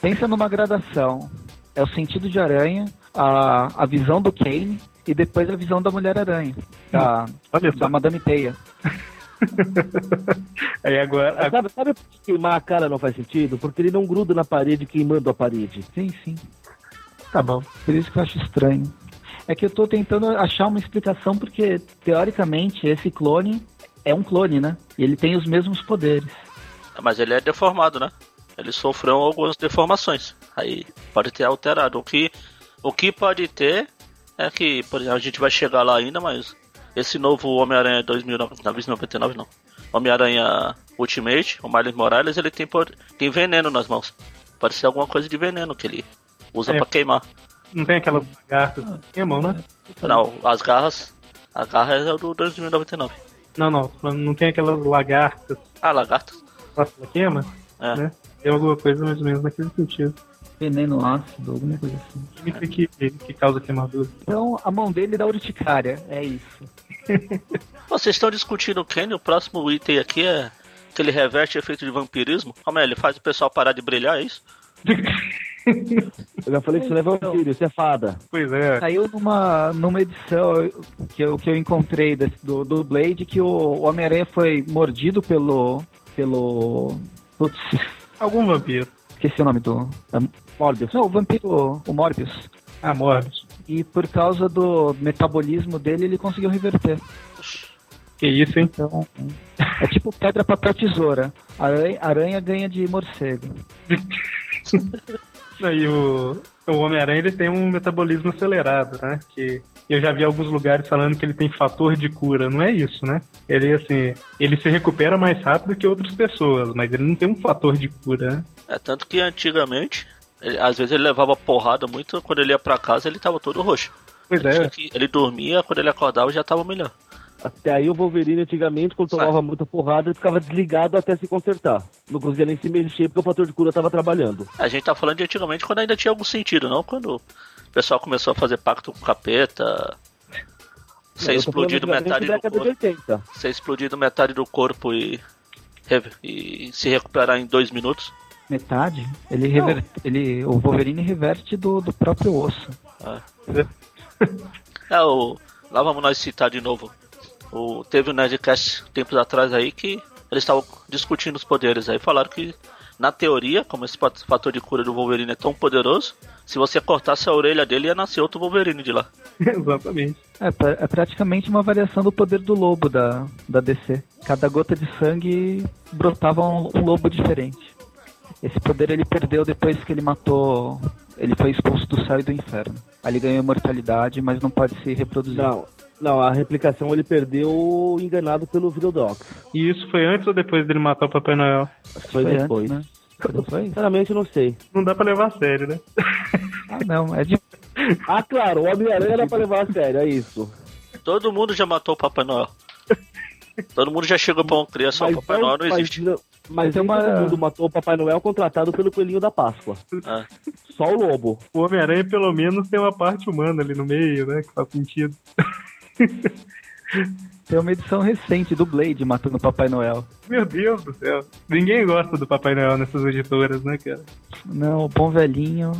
Pensa numa gradação. É o sentido de aranha, a, a visão do Kane e depois a visão da Mulher-Aranha. Da, Olha da só. Madame Teia. Aí agora. Mas Sabe, sabe por que queimar a cara não faz sentido? Porque ele não gruda na parede queimando a parede. Sim, sim. Tá bom. Por isso que eu acho estranho. É que eu tô tentando achar uma explicação porque, teoricamente, esse clone é um clone, né? E ele tem os mesmos poderes. Mas ele é deformado, né? Ele sofreu algumas deformações. Aí pode ter alterado. O que, o que pode ter é que, por exemplo, a gente vai chegar lá ainda, mas esse novo Homem-Aranha 2099 não. Homem-Aranha Ultimate, o Miles Morales, ele tem, tem veneno nas mãos. Pode ser alguma coisa de veneno que ele usa É. pra queimar. Não tem aquela lagarta em mão, né? Não, as garras. A garra é do 2099. Não, não. Não tem aquelas lagartas Ah, lagarto. lá que queima, É. né? Tem alguma coisa mais ou menos naquele sentido. Veneno ácido, alguma coisa assim. Química que, que causa queimadura. Então, a mão dele dá urticária. É isso. Vocês estão discutindo o Kenny, o próximo item aqui é que ele reverte efeito de vampirismo? Como é? Ele faz o pessoal parar de brilhar, é isso? Eu já falei que isso não é vampiro, isso é fada. Pois é. Saiu numa, numa edição que eu, que eu encontrei desse- do, do Blade que o, o Homem-Aranha foi mordido pelo. pelo. Putz, Algum vampiro. esqueci o nome do. da- Morbius. Não, o vampiro, o Morbius. Ah, Morbius. E por causa do metabolismo dele, ele conseguiu reverter. Que isso, hein? Então, é tipo pedra, papel, tesoura. Aranha, aranha ganha de morcego. E o, o Homem-Aranha ele tem um metabolismo acelerado, né? Que eu já vi alguns lugares falando que ele tem fator de cura. Não é isso, né? Ele, assim, ele se recupera mais rápido que outras pessoas, mas ele não tem um fator de cura, né? É tanto que antigamente, ele- às vezes ele levava porrada muito, quando ele ia pra casa ele tava todo roxo. Pois Ele, é. ele dormia, quando ele acordava já tava melhor. Até aí o Wolverine antigamente, quando tomava muita porrada, ele ficava desligado até se consertar. Não conseguia nem se mexer porque o fator de cura tava trabalhando. A gente tá falando de antigamente quando ainda tinha algum sentido, não quando o pessoal começou a fazer pacto com o capeta. Ser explodido metade do década de corpo. 80. Ser explodido metade do corpo e, e se recuperar em dois minutos. Metade? Ele rever, ele, o Wolverine reverte do, do próprio osso. É, o. Lá vamos nós citar de novo. O, teve um Nerdcast tempos atrás aí que eles estavam discutindo os poderes aí. Falaram que, na teoria, como esse fator de cura do Wolverine é tão poderoso, se você cortasse a orelha dele ia nascer outro Wolverine de lá. Exatamente. É, é praticamente uma variação do poder do lobo da, da DC. Cada gota de sangue brotava um, um lobo diferente. Esse poder ele perdeu depois que ele matou. Ele foi expulso do céu e do inferno. Ele ganhou imortalidade, mas não pode se reproduzir. Não, não, a replicação ele perdeu enganado pelo Virodox. E isso foi antes ou depois dele matar o Papai Noel? Foi, antes, depois. né? Não foi? Sinceramente, eu não sei. Não dá pra levar a sério, né? Ah, não. É de... Ah, claro, o Homem-Aranha dá pra levar a sério, é isso. Todo mundo já matou o Papai Noel. Todo mundo já chegou pra uma criança, o Papai Noel não mas existe. Mas Tem nem uma- todo mundo matou o Papai Noel contratado pelo Coelhinho da Páscoa. É. Só o Lobo. O Homem-Aranha, pelo menos, tem uma parte humana ali no meio, né? Que faz sentido. Tem uma edição recente do Blade matando o Papai Noel. Meu Deus do céu. Ninguém gosta do Papai Noel nessas editoras, né, cara? Não, o bom velhinho.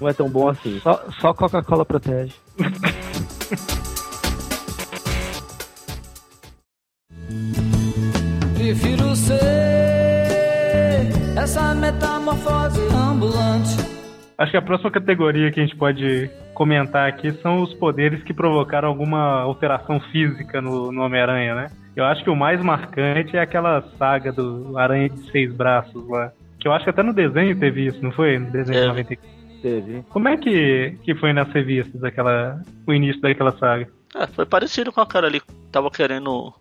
Não é tão bom assim. Só, só Coca-Cola protege. Prefiro ser essa metamorfose ambulante. Acho que a próxima categoria que a gente pode comentar aqui são os poderes que provocaram alguma alteração física no, no Homem-Aranha, né? Eu acho que o mais marcante é aquela saga do Aranha de Seis Braços lá. Que eu acho que até no desenho teve isso, não foi? No desenho de É. 94. Teve. Como é que, que foi nas revistas aquela, o início daquela saga? É, foi parecido com a cara ali. Tava querendo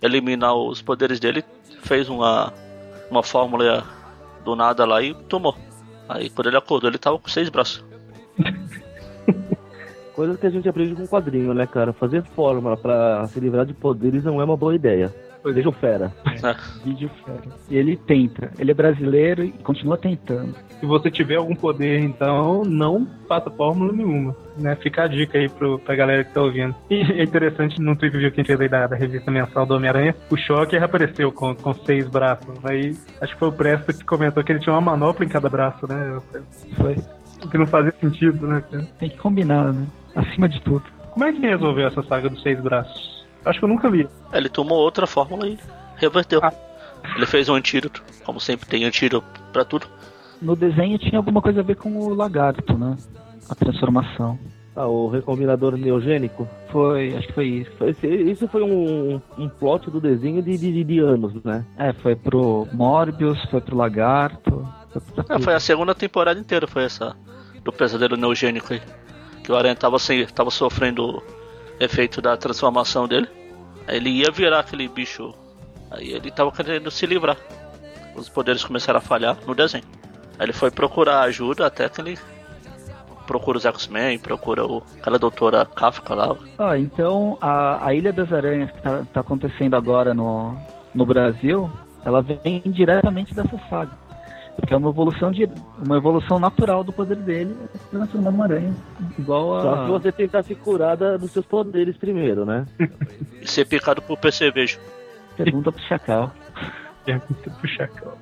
eliminar os poderes dele, fez uma, uma fórmula do nada lá e tomou. Aí quando ele acordou, ele tava com seis braços. Coisas que a gente aprende com quadrinho, né, cara? Fazer fórmula pra se livrar de poderes não é uma boa ideia. Veja o Fera. Vídeo fera. E ele tenta. Ele é brasileiro e continua tentando. Se você tiver algum poder, então, não faça fórmula nenhuma. Né? Fica a dica aí pro, pra galera que tá ouvindo. E é interessante, no tweet que a gente fez aí da, da revista mensal do Homem-Aranha, o Shocker apareceu com, com seis braços. Aí acho que foi o Presto que comentou que ele tinha uma manopla em cada braço, né? Foi. O que não fazia sentido, né, cara? Tem que combinar, né? Acima de tudo. Como é que resolveu essa saga dos seis braços? Acho que eu nunca vi. Ele tomou outra fórmula e reverteu. Ah. Ele fez um antídoto, como sempre tem antídoto pra tudo. No desenho tinha alguma coisa a ver com o lagarto, né? A transformação. Ah, o recombinador neogênico. Foi, acho que foi isso. Foi- esse- Isso foi um, um plot do desenho de, de, de anos, né? É, foi pro Morbius, foi pro lagarto. Foi pra É, foi a segunda temporada inteira, foi essa do pesadelo neogênico aí. Que o Aranha tava, sem, tava sofrendo efeito da transformação dele. Ele ia virar aquele bicho. Aí ele tava querendo se livrar. Os poderes começaram a falhar no desenho. Aí ele foi procurar ajuda até que ele procura os X-Men, procura o, aquela doutora Kafka lá. Ah, então a, a Ilha das Aranhas que tá, tá acontecendo agora no, no Brasil, ela vem diretamente dessa saga. Porque é uma evolução, de, uma evolução natural do poder dele, se transformar numa aranha. Igual Só a. que você tentar se curar dos seus poderes primeiro, né? E ser picado por percevejo. Pergunta pro Chacal. Pergunta pro Chacão.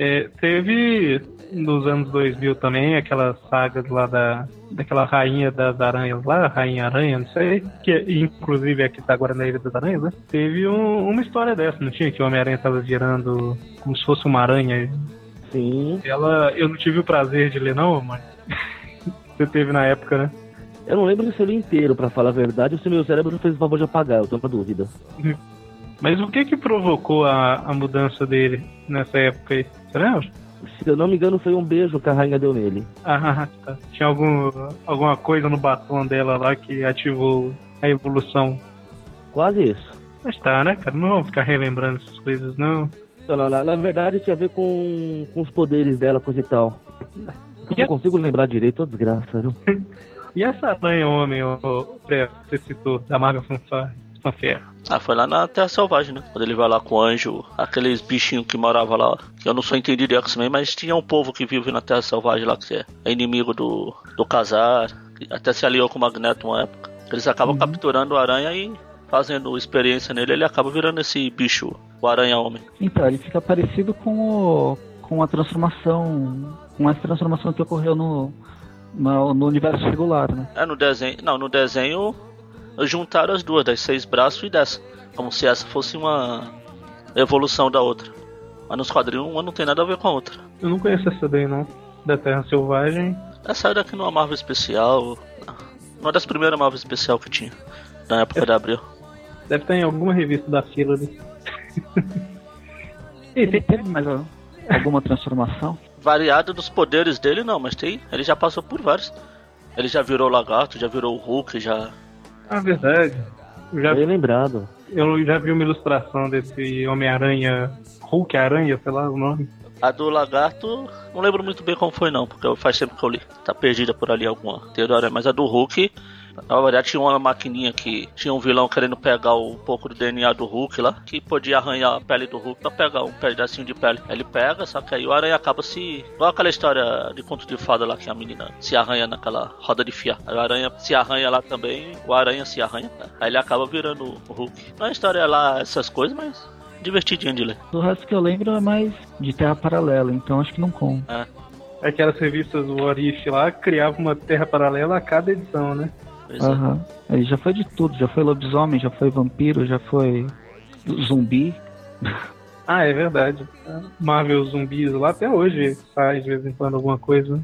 É, teve nos anos 2000 também aquela saga lá da daquela rainha das aranhas lá, rainha aranha, não sei, que inclusive é que tá agora na Ilha das Aranhas, né? Teve um- uma história dessa, não tinha? Que o Homem-Aranha tava virando como se fosse uma aranha. Sim. Ela, eu não tive o prazer de ler não, mas você teve na época, né? Eu não lembro se eu li inteiro, pra falar a verdade, ou se meu cérebro fez o favor de apagar, eu tô na dúvida. Mas o que que provocou a, a mudança dele nessa época aí? Você lembra? Se eu não me engano, foi um beijo que a rainha deu nele. Ah, tá. Tinha algum, alguma coisa no batom dela lá que ativou a evolução. Quase isso. Mas tá, né, cara? Não vamos ficar relembrando essas coisas, não. Na, na verdade tinha a ver com, com os poderes dela, coisa e tal. Eu não consigo lembrar direito, ô desgraça, viu? E essa aranha homem, o, o Pré, que você citou, da Marvel Fanfare? Ah, foi lá na Terra Selvagem, né? Quando ele vai lá com o anjo, aqueles bichinhos que moravam lá, que eu não sou entendido de X-Men, mas tinha um povo que vive na Terra Selvagem lá, que é inimigo do, do Casar, até se aliou com o Magneto uma época. Eles acabam capturando o aranha e fazendo experiência nele, ele acaba virando esse bicho, o aranha-homem. Então, ele fica parecido com, o, com a transformação. Com essa transformação que ocorreu no, no, no universo regular, né? É, no desenho. Não, no desenho juntaram as duas, das seis braços e dessa. Como se essa fosse uma evolução da outra. Mas nos quadrinhos uma não tem nada a ver com a outra. Eu não conheço essa daí, não. Da Terra Selvagem. Essa saiu daqui numa Marvel especial. Uma das primeiras Marvel especial que tinha. Na época da Abril. Deve estar em alguma revista da fila ali. e Ele tem, teve mais a- alguma transformação? Variado dos poderes dele não, mas tem. Ele já passou por vários. Ele já virou lagarto, já virou o Hulk, já. ah, verdade. Eu já, Bem lembrado. eu já vi uma ilustração desse Homem-Aranha, Hulk Aranha, sei lá o nome. A do lagarto, não lembro muito bem como foi não, porque faz tempo que eu li. Tá perdida por ali alguma teoria, mas a do Hulk, na verdade tinha uma maquininha que tinha um vilão querendo pegar um pouco do DNA do Hulk lá, que podia arranhar a pele do Hulk pra pegar um pedacinho de pele. Aí Ele pega, só que aí o aranha acaba se. Igual aquela história de conto de fada lá que a menina se arranha naquela roda de fia. Aí o aranha se arranha lá também, o aranha se arranha, né? aí ele acaba virando o Hulk. Não é história lá essas coisas, mas divertidinho de ler. Do resto que eu lembro é mais de Terra Paralela, então acho que não conta. Aquelas revistas do Orif lá criavam uma terra paralela a cada edição, né? É. Aham. Ele já foi de tudo, já foi lobisomem, já foi vampiro, já foi zumbi. Ah, é verdade. Marvel zumbis lá até hoje sai de vez em quando alguma coisa.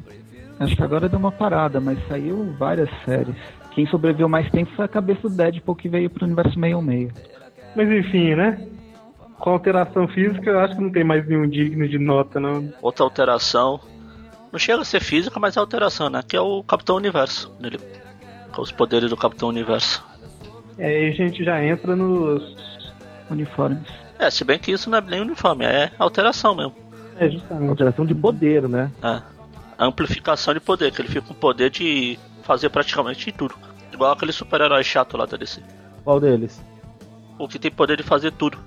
Acho que agora deu uma parada, mas saiu várias séries. Quem sobreviveu mais tempo foi a cabeça do Deadpool que veio pro universo 616. Mas enfim, né? Com alteração física, eu acho que não tem mais nenhum digno de nota, não. outra alteração. Não chega a ser física, mas é alteração, né? Que é o Capitão Universo. Ele, com os poderes do Capitão Universo. É, aí a gente já entra nos. Uniformes. É, se bem que isso não é nem uniforme, é alteração mesmo. É, justamente. Alteração de poder, né? É. A amplificação de poder, que ele fica com o poder de fazer praticamente tudo. Igual aquele super-herói chato lá da DC. Qual deles? O que tem poder de fazer tudo.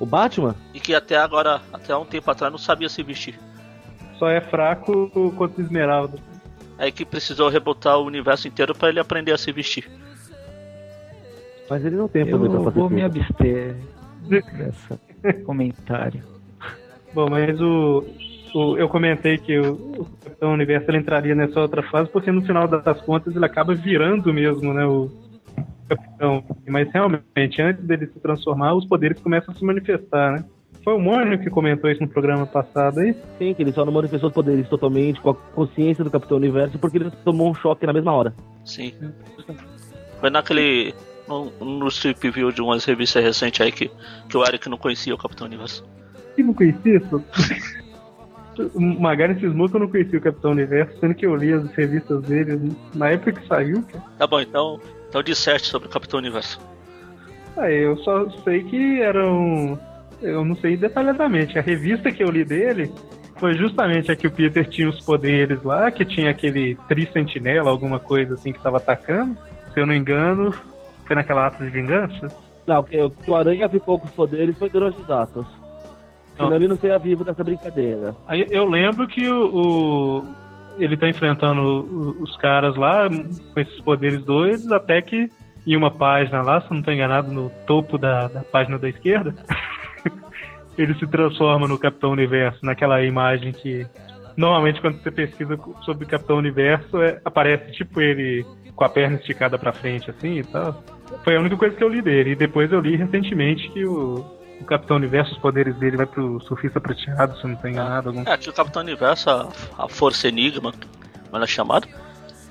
O Batman? E que até agora, até um tempo atrás, não sabia se vestir. Só é fraco contra Esmeralda. Aí que precisou rebotar o universo inteiro pra ele aprender a se vestir. Mas ele não tem Eu poder pra fazer vou me tudo. abster desse comentário. Bom, mas o, o- eu comentei que o, o Capitão Universo ele entraria nessa outra fase porque no final das contas ele acaba virando mesmo, né, o Capitão. Mas realmente, antes dele se transformar, os poderes começam a se manifestar, né? Foi o Mônio que comentou isso no programa passado aí. Sim, que ele só não manifestou os poderes totalmente com a consciência do Capitão Universo porque ele tomou um choque na mesma hora. Sim. Foi naquele. No, no strip view de umas revistas recentes aí que, que o Eric não conhecia o Capitão Universo. E não conhecia isso? Magari cismou que eu não conhecia o Capitão Universo, sendo que eu li as revistas dele na época que saiu, cara. Tá bom, então. Então disserte sobre o Capitão Universo. Ah, eu só sei que eram. Eu não sei detalhadamente. A revista que eu li dele foi justamente a que o Peter tinha os poderes lá, que tinha aquele tri-sentinela, alguma coisa assim que tava atacando. Se eu não engano, foi naquela ata de vingança. Não, que, que o Aranha ficou com os poderes foi durante os atos. Senão Não. ele não seria vivo dessa brincadeira. Aí eu lembro que o, o- ele tá enfrentando o- os caras lá com esses poderes doidos, até que em uma página lá, se eu não tô enganado, no topo da, da página da esquerda, ele se transforma no Capitão Universo, naquela imagem que normalmente quando você pesquisa sobre Capitão Universo é, aparece tipo ele com a perna esticada pra frente assim e tal. Foi a única coisa que eu li dele. E depois eu li recentemente que o, o Capitão Universo, os poderes dele vai pro surfista prateado, se não tô enganado. Algum... É, que o Capitão Universo, a, a Força Enigma, como ela é chamada,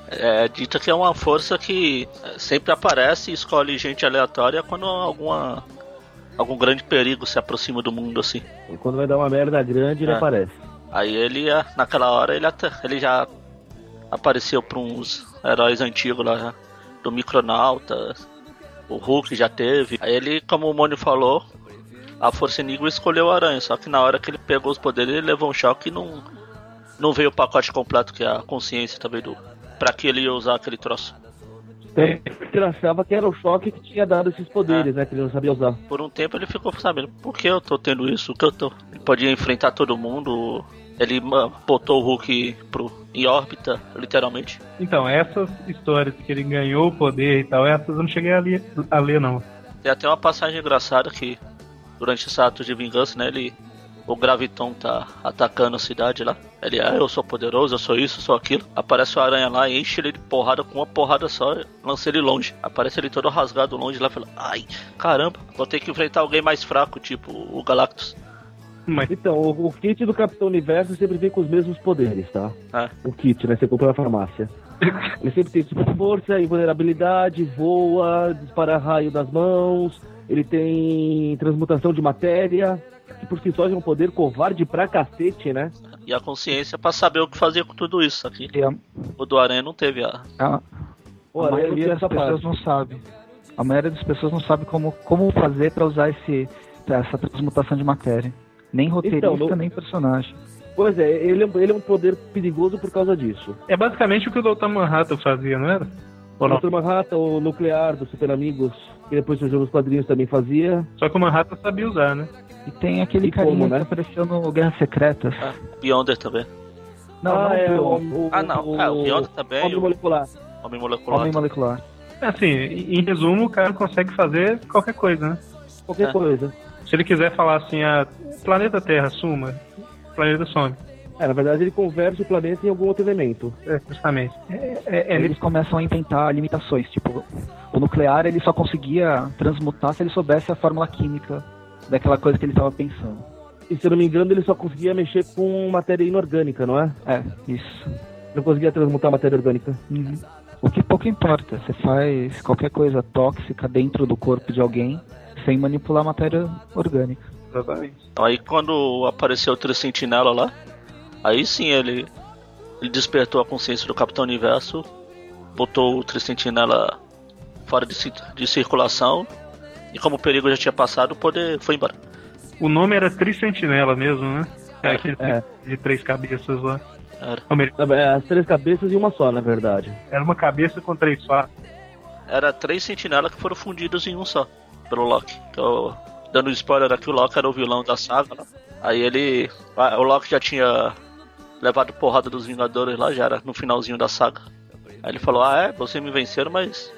é dita que é uma força que é, sempre aparece e escolhe gente aleatória quando alguma algum grande perigo se aproxima do mundo assim. E quando vai dar uma merda grande, ele É. aparece. Aí ele, é, naquela hora, ele, até, ele já apareceu para uns heróis antigos lá, do Micronauta, o Hulk já teve. Aí ele, como o Mônio falou, a Força Enigma escolheu o Aranha, só que na hora que ele pegou os poderes, ele levou um choque e não, não veio o pacote completo, que é a consciência também do. Pra que ele ia usar aquele troço. Então, ele achava que era o choque que tinha dado esses poderes, né? Que ele não sabia usar. Por um tempo ele ficou sabendo por que eu tô tendo isso, o que eu tô. Ele podia enfrentar todo mundo. Ele botou o Hulk pro, em órbita, literalmente. Então, essas histórias que ele ganhou o poder e tal, essas eu não cheguei a ler, a ler não. Tem até uma passagem engraçada que durante esse ato de vingança, né, ele o Graviton tá atacando a cidade lá. Ele, ah, eu sou poderoso, eu sou isso, eu sou aquilo. Aparece o aranha lá e enche ele de porrada com uma porrada só, lança ele longe. Aparece ele todo rasgado longe lá, fala, ai, caramba, vou ter que enfrentar alguém mais fraco, tipo o Galactus. Mas Então, o, o kit do Capitão Universo sempre vem com os mesmos poderes, tá? É. O kit, né? Você compra na farmácia. Ele sempre tem super força, invulnerabilidade, voa, dispara raio das mãos, ele tem transmutação de matéria, que por si só é um poder covarde pra cacete, né? E a consciência pra saber o que fazer com tudo isso aqui. A, O do aranha não teve a. a, O a maioria das pessoas não sabe. A maioria das pessoas não sabe como, como fazer pra usar esse, essa transmutação de matéria. Nem roteirista, Então, no- nem personagem. Pois é, ele, é- ele é um poder perigoso por causa disso. é basicamente o que o Dr. Manhattan fazia, não era? Ou O não? Dr. Manhattan, o nuclear do Super Amigos, que depois surgiu nos quadrinhos também fazia. Só que o Manhattan sabia usar, né? E tem aquele E como, carinha né? que apareceu no Guerras Secretas. a Beyonder também. Não, ah, não é, o, o, Ah, não. Ah, o Beyonder também. Homem O molecular. Homem Molecular. Homem Molecular. Assim, em resumo, o cara consegue fazer qualquer coisa, né? Qualquer É. coisa. Se ele quiser falar assim, a planeta Terra suma, o planeta some. É, na verdade ele converte o planeta em algum outro elemento. É, justamente. É, é, é Eles começam a inventar limitações. Tipo, o nuclear ele só conseguia transmutar se ele soubesse a fórmula química daquela coisa que ele estava pensando. E se eu não me engano, ele só conseguia mexer com matéria inorgânica, não é? É, isso. Não conseguia transmutar matéria orgânica. Uhum. O que pouco importa, você faz qualquer coisa tóxica dentro do corpo de alguém sem manipular matéria orgânica. Exatamente. Aí quando apareceu o Tricentinela lá, aí sim ele, ele despertou a consciência do Capitão Universo, botou o Tricentinela fora de, de circulação, e como o perigo já tinha passado, o poder foi embora. O nome era Tricentinela mesmo, né? É É. aquele É. de três cabeças lá. Era, melhor, É, As três cabeças e uma só, na verdade. Era uma cabeça com três faces. era três sentinelas que foram fundidos em um só, pelo Loki. Eu- dando spoiler aqui, o Loki era o vilão da saga. lá. Aí ele. ah, O Loki já tinha levado porrada dos Vingadores lá, já era no finalzinho da saga. Aí ele falou, ah é, vocês me venceram, mas.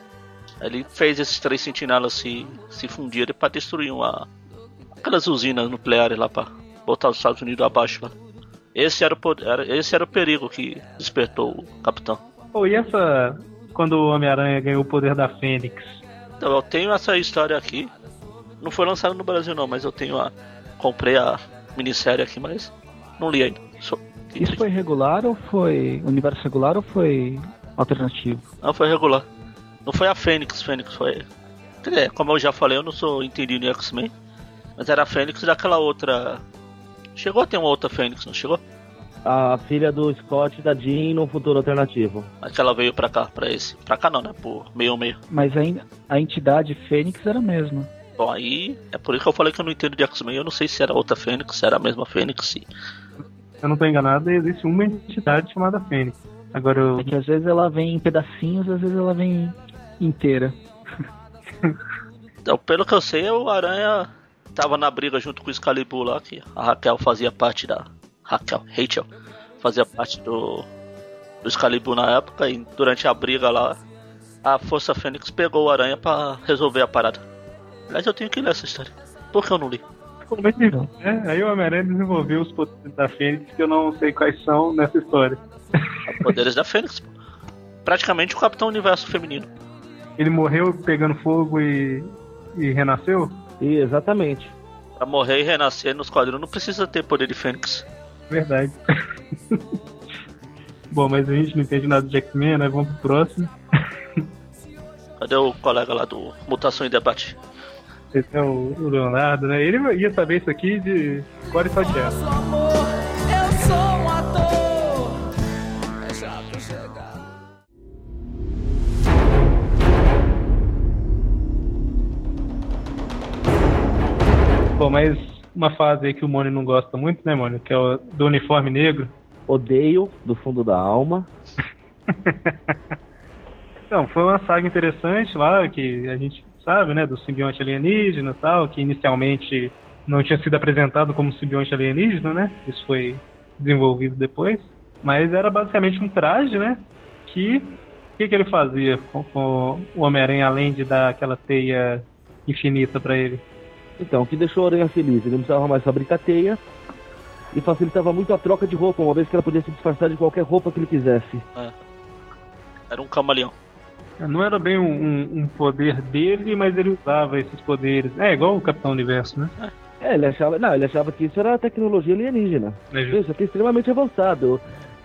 Aí ele fez esses três sentinelas se, se fundirem pra destruir uma. aquelas usinas nucleares lá pra botar os Estados Unidos abaixo lá. Esse era o, pod- era, esse era o perigo que despertou o capitão. Pô, e essa. Quando o Homem-Aranha ganhou o poder da Fênix? Então, eu tenho essa história aqui. Não foi lançado no Brasil não, mas eu tenho a. Comprei a minissérie aqui, mas não li ainda. Isso foi regular ou foi universo regular ou foi alternativo? Não, foi regular. Não foi a Fênix, Fênix foi. Dizer, como eu já falei, eu não sou entendido em X-Men. Mas era a Fênix daquela outra. Chegou a ter uma outra Fênix, não chegou? A filha do Scott e da Jean no futuro alternativo. Mas que ela veio pra cá, pra esse. Pra cá não, né? Por meio meio. Mas ainda a entidade Fênix era a mesma. Bom, aí é por isso que eu falei que eu não entendo de X-Men. Eu não sei se era outra Fênix, se era a mesma Fênix. Se... Se eu não tô enganado, existe uma entidade chamada Fênix. Agora eu. É que às vezes ela vem em pedacinhos, às vezes ela vem inteira. Então, pelo que eu sei, o Aranha tava na briga junto com o Excalibur lá, que a Raquel fazia parte da. Raquel, Rachel, fazia parte do. do Excalibur na época, e durante a briga lá, a Força Fênix pegou o Aranha pra resolver a parada. Aliás, eu tenho que ler essa história. Por que eu não li? Como é que É, aí o Homem-Aranha desenvolveu os poderes da Fênix que eu não sei quais são nessa história. Poderes da Fênix. pô. Praticamente o Capitão Universo feminino. Ele morreu pegando fogo e, e renasceu? Exatamente. Pra morrer e renascer nos quadrinhos não precisa ter poder de Fênix. Verdade. Bom, mas a gente não entende nada de X-Men, né? Vamos pro próximo. Cadê o colega lá do Mutação em Debate? Esse é o, o Leonardo, né? Ele ia saber isso aqui de core salteado. Nosso amor, eu sou um ator. É chato chegar. Bom, mas uma fase aí que o Mônio não gosta muito, né, Mônio? Que é o do uniforme negro. Odeio do fundo da alma. Então, foi uma saga interessante lá, que a gente sabe, né, do simbionte alienígena e tal, que inicialmente não tinha sido apresentado como simbionte alienígena, né? Isso foi desenvolvido depois. Mas era basicamente um traje, né? Que. O que, que ele fazia com, com o Homem-Aranha além de dar aquela teia infinita pra ele? Então, o que deixou a Aranha feliz? Ele não precisava mais fabricar teia e facilitava muito a troca de roupa, uma vez que ela podia se disfarçar de qualquer roupa que ele quisesse. Era um camaleão. Não era bem um, um- um poder dele, mas ele usava esses poderes. É igual o Capitão Universo, né? É, ele achava, não, ele achava que isso era tecnologia alienígena. É. Isso aqui é extremamente avançado.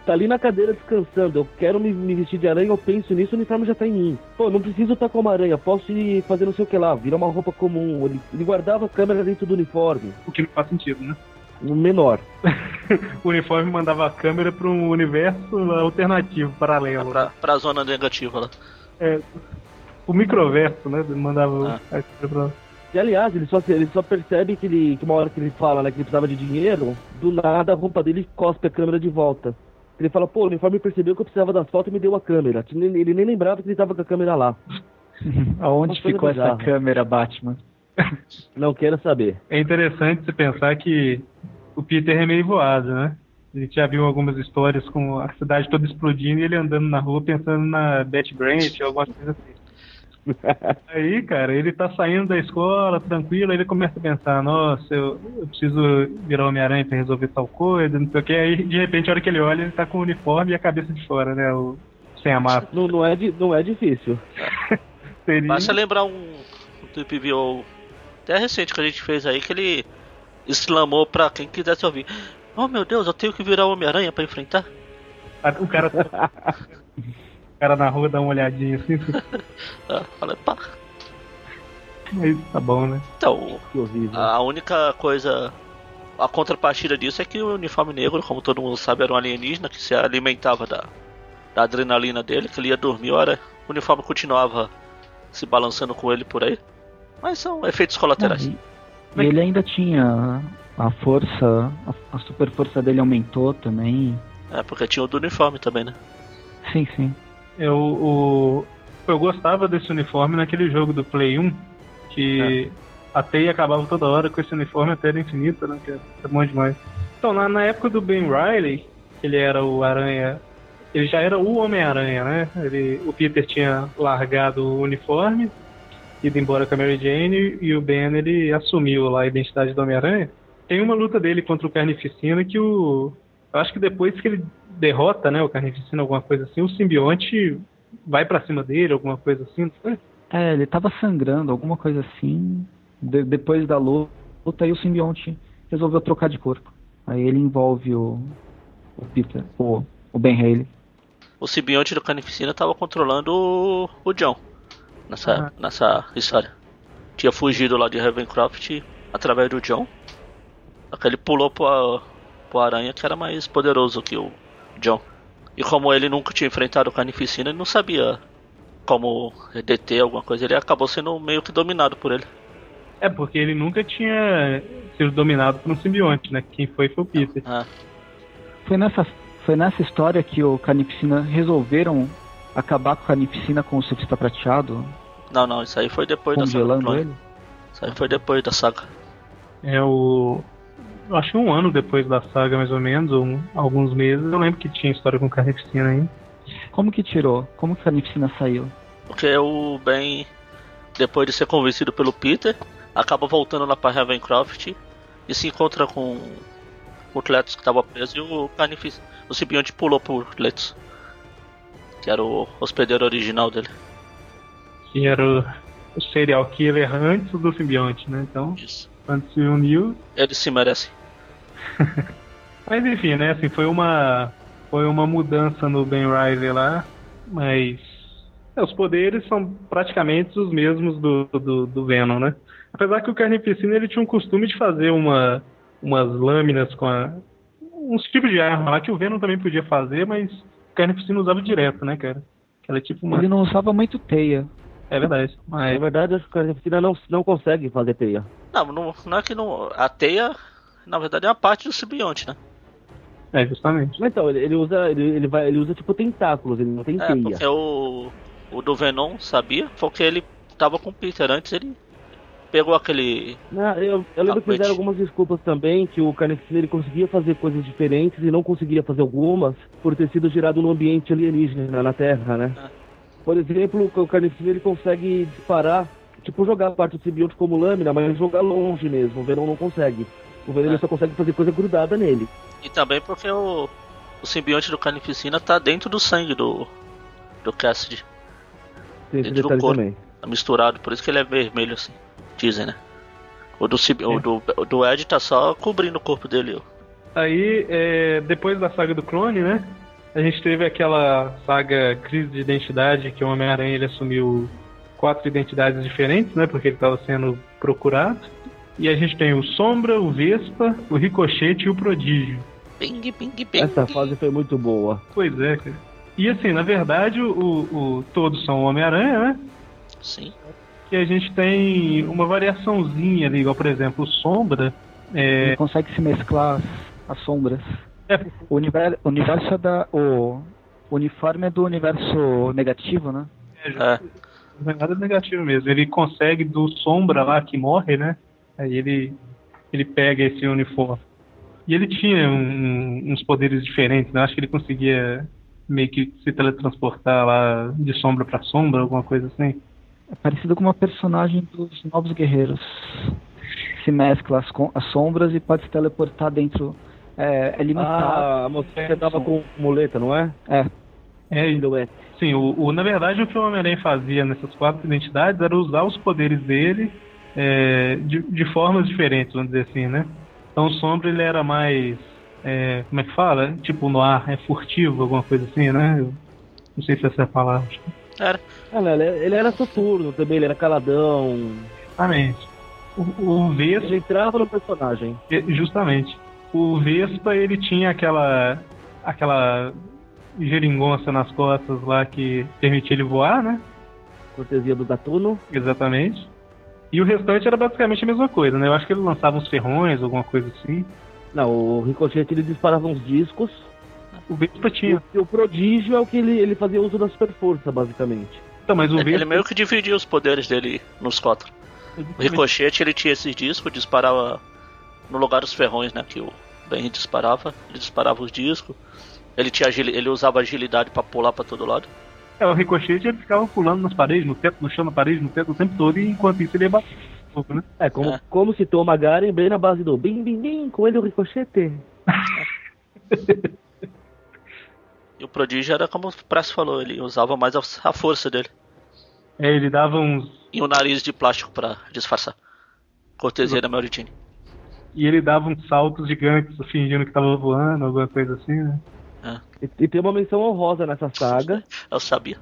Tá ali na cadeira descansando. Eu quero me, me vestir de aranha, eu penso nisso, o uniforme já tá em mim. Pô, não preciso estar como aranha, posso ir fazer não sei o que lá, virar uma roupa comum. Ele, ele guardava a câmera dentro do uniforme, O que não faz sentido, né? menor. o uniforme mandava a câmera para um universo alternativo, paralelo. Pra, pra zona negativa lá. É, o microverso, né? Mandava Ah. a câmera pra lá. E aliás, ele só, ele só percebe que, ele, que uma hora que ele fala né, que ele precisava de dinheiro, do nada a roupa dele cospe a câmera de volta. Ele fala, pô, o uniforme percebeu que eu precisava das fotos e me deu a câmera. Ele nem lembrava que ele tava com a câmera lá. Aonde ficou essa câmera, Batman? Não quero saber. É interessante você pensar que o Peter é meio voado, né? A gente já viu algumas histórias com a cidade toda explodindo e ele andando na rua pensando na Betty Brant ou alguma coisa assim. Aí, cara, ele tá saindo da escola, tranquilo, aí ele começa a pensar, nossa, eu, eu preciso virar Homem-Aranha pra resolver tal coisa, não sei o que. Aí, de repente, a hora que ele olha, ele tá com o uniforme e a cabeça de fora, né? O, sem a máscara. Não, não, é, não é difícil. Seria... Basta lembrar um, um Trip até recente que a gente fez aí, que ele exclamou pra quem quisesse ouvir. Oh meu Deus, eu tenho que virar o Homem-Aranha pra enfrentar? O cara, o cara na rua dá uma olhadinha assim, Ah, falei, pá. mas tá bom, né? Então, Que horrível. a única coisa. A contrapartida disso é que o uniforme negro, como todo mundo sabe, era um alienígena que se alimentava da, da adrenalina dele, que ele ia dormir, ora, o uniforme continuava se balançando com ele por aí. Mas são efeitos colaterais. E, e ele ainda tinha a força, a, super força dele aumentou também. É, porque tinha o do uniforme também, né? Sim, sim. Eu, o, eu gostava desse uniforme naquele jogo do Play 1, que a teia acabava toda hora com esse uniforme até era infinita, né? Que é bom demais. Então, na, na época do Ben Riley, ele era o Aranha. Ele já era o Homem-Aranha, né? Ele, o Peter tinha largado o uniforme, ido embora com a Mary Jane, e o Ben ele assumiu lá a identidade do Homem-Aranha. Tem uma luta dele contra o Carnificina que o. Eu acho que depois que ele derrota, né, o Carnificina, alguma coisa assim, o simbionte vai pra cima dele, alguma coisa assim, não foi? É, ele tava sangrando, alguma coisa assim. De- depois da luta, aí o simbionte resolveu trocar de corpo. Aí ele envolve o, o Peter, o, o Ben Haley. O simbionte do Carnificina tava controlando o, o John nessa, nessa história. Tinha fugido lá de Ravencroft através do John. Só que ele pulou pro, pro Aranha que era mais poderoso que o John. E como ele nunca tinha enfrentado o Carnificina, ele não sabia como deter alguma coisa. Ele acabou sendo meio que dominado por ele. É, porque ele nunca tinha sido dominado por um simbionte, né? Quem foi foi o Peter. Ah, Foi nessa, foi nessa história que o Carnificina resolveram acabar com o Carnificina com o surfista prateado, não, não, isso aí foi depois da saga. congelando ele. Isso aí foi depois da saga. É o. Eu acho que um ano depois da saga, mais ou menos, ou um- alguns meses, eu lembro que tinha história com Carnificina aí. Como que tirou? Como que o Carnificina saiu? Porque o Ben, depois de ser convencido pelo Peter, acaba voltando lá pra Ravencroft e se encontra com o Cletus que tava preso e o Carnificina. O simbionte pulou por Cletus. Que era o hospedeiro original dele. Que era o, o serial killer antes do simbionte, né? Então, Isso. quando se uniu. Eles se merecem. Mas enfim, né? Assim, foi uma. Foi uma mudança no Ben Riley lá, mas. é, os poderes são praticamente os mesmos do, do, do Venom, né? Apesar que o Carnificina ele tinha um costume de fazer uma, umas lâminas com a, uns tipos de arma lá que o Venom também podia fazer, mas o Carnificina usava direto, né, cara? Ela é tipo uma. Ele não usava muito teia. É verdade. Na Mas verdade, acho que a carnificina não, não consegue fazer teia. Não, não, não é que não. A teia, na verdade, é a parte do simbionte, né? é justamente. Mas Então, ele, ele usa. Ele, ele vai, ele usa tipo tentáculos, ele não tem É, teia. porque o. O do Venom sabia, porque ele tava com o Peter antes, ele pegou aquele. Não, eu, eu lembro que fizeram algumas desculpas também, que o Carnificina ele conseguia fazer coisas diferentes e não conseguia fazer algumas por ter sido gerado no ambiente alienígena na Terra, né? É. Por exemplo, o Carnificina ele consegue disparar, tipo jogar a parte do simbionte como lâmina, mas jogar longe mesmo. O Venom não consegue. O Venom É. só consegue fazer coisa grudada nele. E também porque o. O simbionte do Carnificina tá dentro do sangue do. Do Cassidy. Tem esse Dentro do corpo. também. Tá misturado, por isso que ele é vermelho assim. Dizem, né? O do, Sib- o do, o do Ed tá só cobrindo o corpo dele. ó. Aí, é, depois da saga do clone, né? A gente teve aquela saga crise de identidade que o Homem-Aranha ele assumiu quatro identidades diferentes, né? Porque ele estava sendo procurado. E a gente tem o Sombra, o Vespa, o Ricochete e o Prodígio. Ping, ping, ping. Essa fase foi muito boa. Pois é, cara. E assim, na verdade, o, o- todos são o Homem-Aranha, né? Sim. Que a gente tem uma variaçãozinha ali, igual por exemplo o Sombra. É, Ele consegue se mesclar as sombras. O universo, universo é da. O uniforme é do universo negativo, né? É. Não é nada negativo mesmo. Ele consegue do Sombra lá que morre, né? Aí ele, ele pega esse uniforme. E ele tinha um- uns poderes diferentes, né? Acho que ele conseguia meio que se teletransportar lá de sombra pra sombra, alguma coisa assim. É parecido com uma personagem dos Novos Guerreiros. Se mescla as, com- as sombras e pode se teleportar dentro. É, é limitado. Ah, a mocinha tava com muleta, não é? É. É, e- Silhuete. sim, o, o- na verdade o que o Homem-Aranha fazia nessas quatro identidades era usar os poderes dele é, de, de formas diferentes, vamos dizer assim, né? Então o Sombra ele era mais. é, como é que fala? Tipo no ar, é furtivo, alguma coisa assim, né? Eu não sei se essa é a palavra. Era. Ah, não, ele, ele era soturno também, ele era caladão. Justamente. O, o Vespa, Ele entrava no personagem. É, Justamente. O Vespa, ele tinha aquela aquela geringonça nas costas lá que permitia ele voar, né? Cortesia do Gatuno. Exatamente. E o restante era basicamente a mesma coisa, né? Eu acho que ele lançava uns ferrões, alguma coisa assim. Não, o Ricochete ele disparava uns discos. O Vespa tinha. o, e o prodígio é o que ele, ele fazia uso da super força, basicamente. Então, mas o Ele, Vespa. meio que dividia os poderes dele nos quatro. O Ricochete ele tinha esses discos, disparava no lugar dos ferrões, né? Que o Ben disparava. Ele disparava os discos. Ele, tinha ele usava agilidade pra pular pra todo lado. É, o Ricochete ele ficava pulando nas paredes, no teto, no chão, na parede, no teto o tempo todo, e enquanto isso ele ia bater. um pouco, né? É, como, É. como citou o Magaren, bem na base do bim bim bim, com ele o Ricochete. E o prodígio era como o Press falou, ele usava mais a, força dele. É, ele dava uns. E o nariz de plástico pra disfarçar. Cortesia da Jane. E ele dava uns saltos gigantes, fingindo que tava voando, alguma coisa assim, né? E, e tem uma menção honrosa nessa saga, Eu sabia.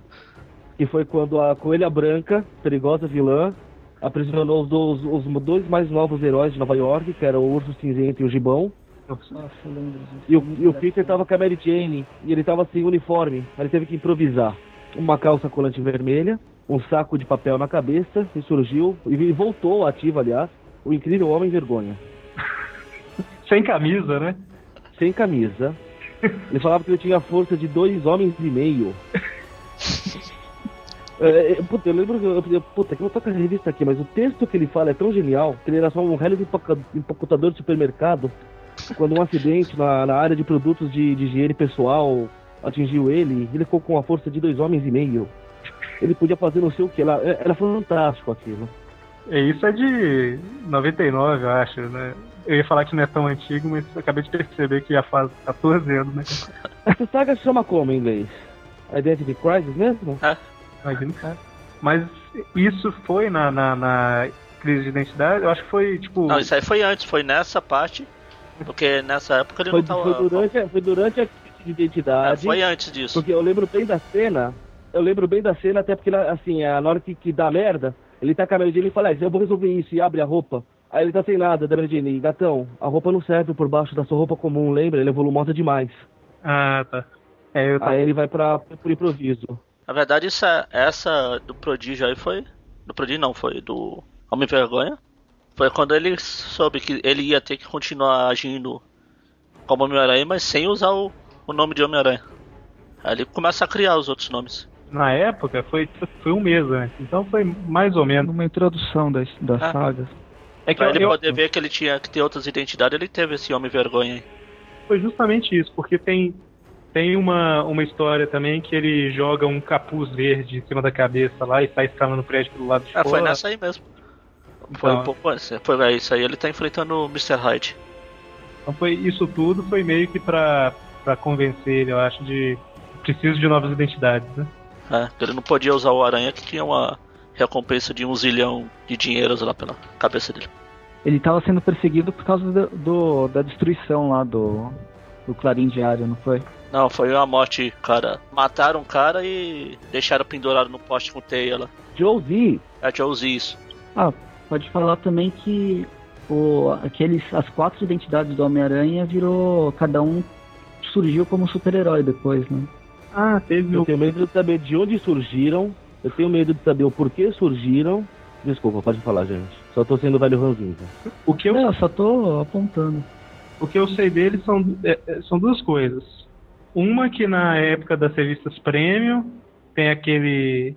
que foi quando a Coelha Branca, perigosa vilã, aprisionou os, dois- os dois mais novos heróis de Nova York, que eram o Urso Cinzento e o Gibão. Nossa, eu lembro disso. E o, e o Peter tava com a Mary Jane, e ele tava sem uniforme, aí ele teve que improvisar. Uma calça colante vermelha, um saco de papel na cabeça, e surgiu, e voltou ativa, aliás, o incrível Homem Vergonha. Sem camisa, né? Sem camisa. Ele falava que ele tinha a força de dois homens e meio. É, é, puta, eu lembro que eu, eu, puta, que eu tô com a revista aqui, mas o texto que ele fala é tão genial que ele era só um empaca- empacotador de supermercado quando um acidente na, na área de produtos de, de higiene pessoal atingiu ele, ele ficou com a força de dois homens e meio. Ele podia fazer não sei o que, era, era fantástico aquilo. É, isso é de 99, eu acho, né? Eu ia falar que não é tão antigo, mas acabei de perceber que já faz 14 anos, né? Essa saga se chama como em inglês? Identity Crisis mesmo? Imagino que é. Mas isso foi na, na, na crise de identidade? Eu acho que foi, tipo... Não, isso aí foi antes, foi nessa parte. Porque nessa época ele Foi, não tava. foi durante, foi durante a crise de É, identidade. foi antes disso. Porque eu lembro bem da cena. Eu lembro bem da cena, até porque, assim, a- na hora que, que dá merda, ele tá com a Mary Jane e fala, "Ah, eu vou resolver isso, e abre a roupa. Aí ele tá sem nada, da Jane, gatão, a roupa não serve por baixo da sua roupa comum, lembra? Ele é volumosa demais. Ah, tá. É. Aí ele vai pra, por improviso. Na verdade, essa, essa do Prodígio aí foi. Do Prodígio não, foi do Homem Vergonha. Foi quando ele soube que ele ia ter que continuar agindo como Homem-Aranha, mas sem usar o, o nome de Homem-Aranha. Aí ele começa a criar os outros nomes. Na época foi, foi um mês antes, então foi mais ou menos. Numa introdução das, das Ah. sagas. É Pra eu, ele eu- poder ver que ele tinha que ter outras identidades, ele teve esse Homem Vergonha aí. foi justamente isso, porque tem, tem uma, uma história também que ele joga um capuz verde em cima da cabeça lá e sai escalando o prédio pelo lado de Ah, fora. foi nessa aí mesmo. Foi Então, um pouco antes. Foi é isso aí, ele tá enfrentando o Mr. Hyde. Então foi isso tudo foi meio que pra, pra convencer ele, eu acho, de preciso de novas identidades, né? É, ele não podia usar o Aranha que tinha uma recompensa de um zilhão de dinheiros lá pela cabeça dele. Ele tava sendo perseguido por causa do, do- da destruição lá do, do Clarim Diário, não foi? Não, foi uma morte, cara. Mataram um cara e deixaram pendurado no poste com teia lá. Josie, É usei isso. Ah, pode falar também que o, aqueles, as quatro identidades do Homem-Aranha virou. Cada um surgiu como super-herói depois, né? Ah, teve eu tenho medo de saber de onde surgiram, eu tenho medo de saber o porquê surgiram. Desculpa, pode falar, gente. Só tô sendo velho ranzinza. O que eu, eu só tô apontando. o que eu sei dele são, é, é, são duas coisas. Uma que na época das revistas Premium tem aquele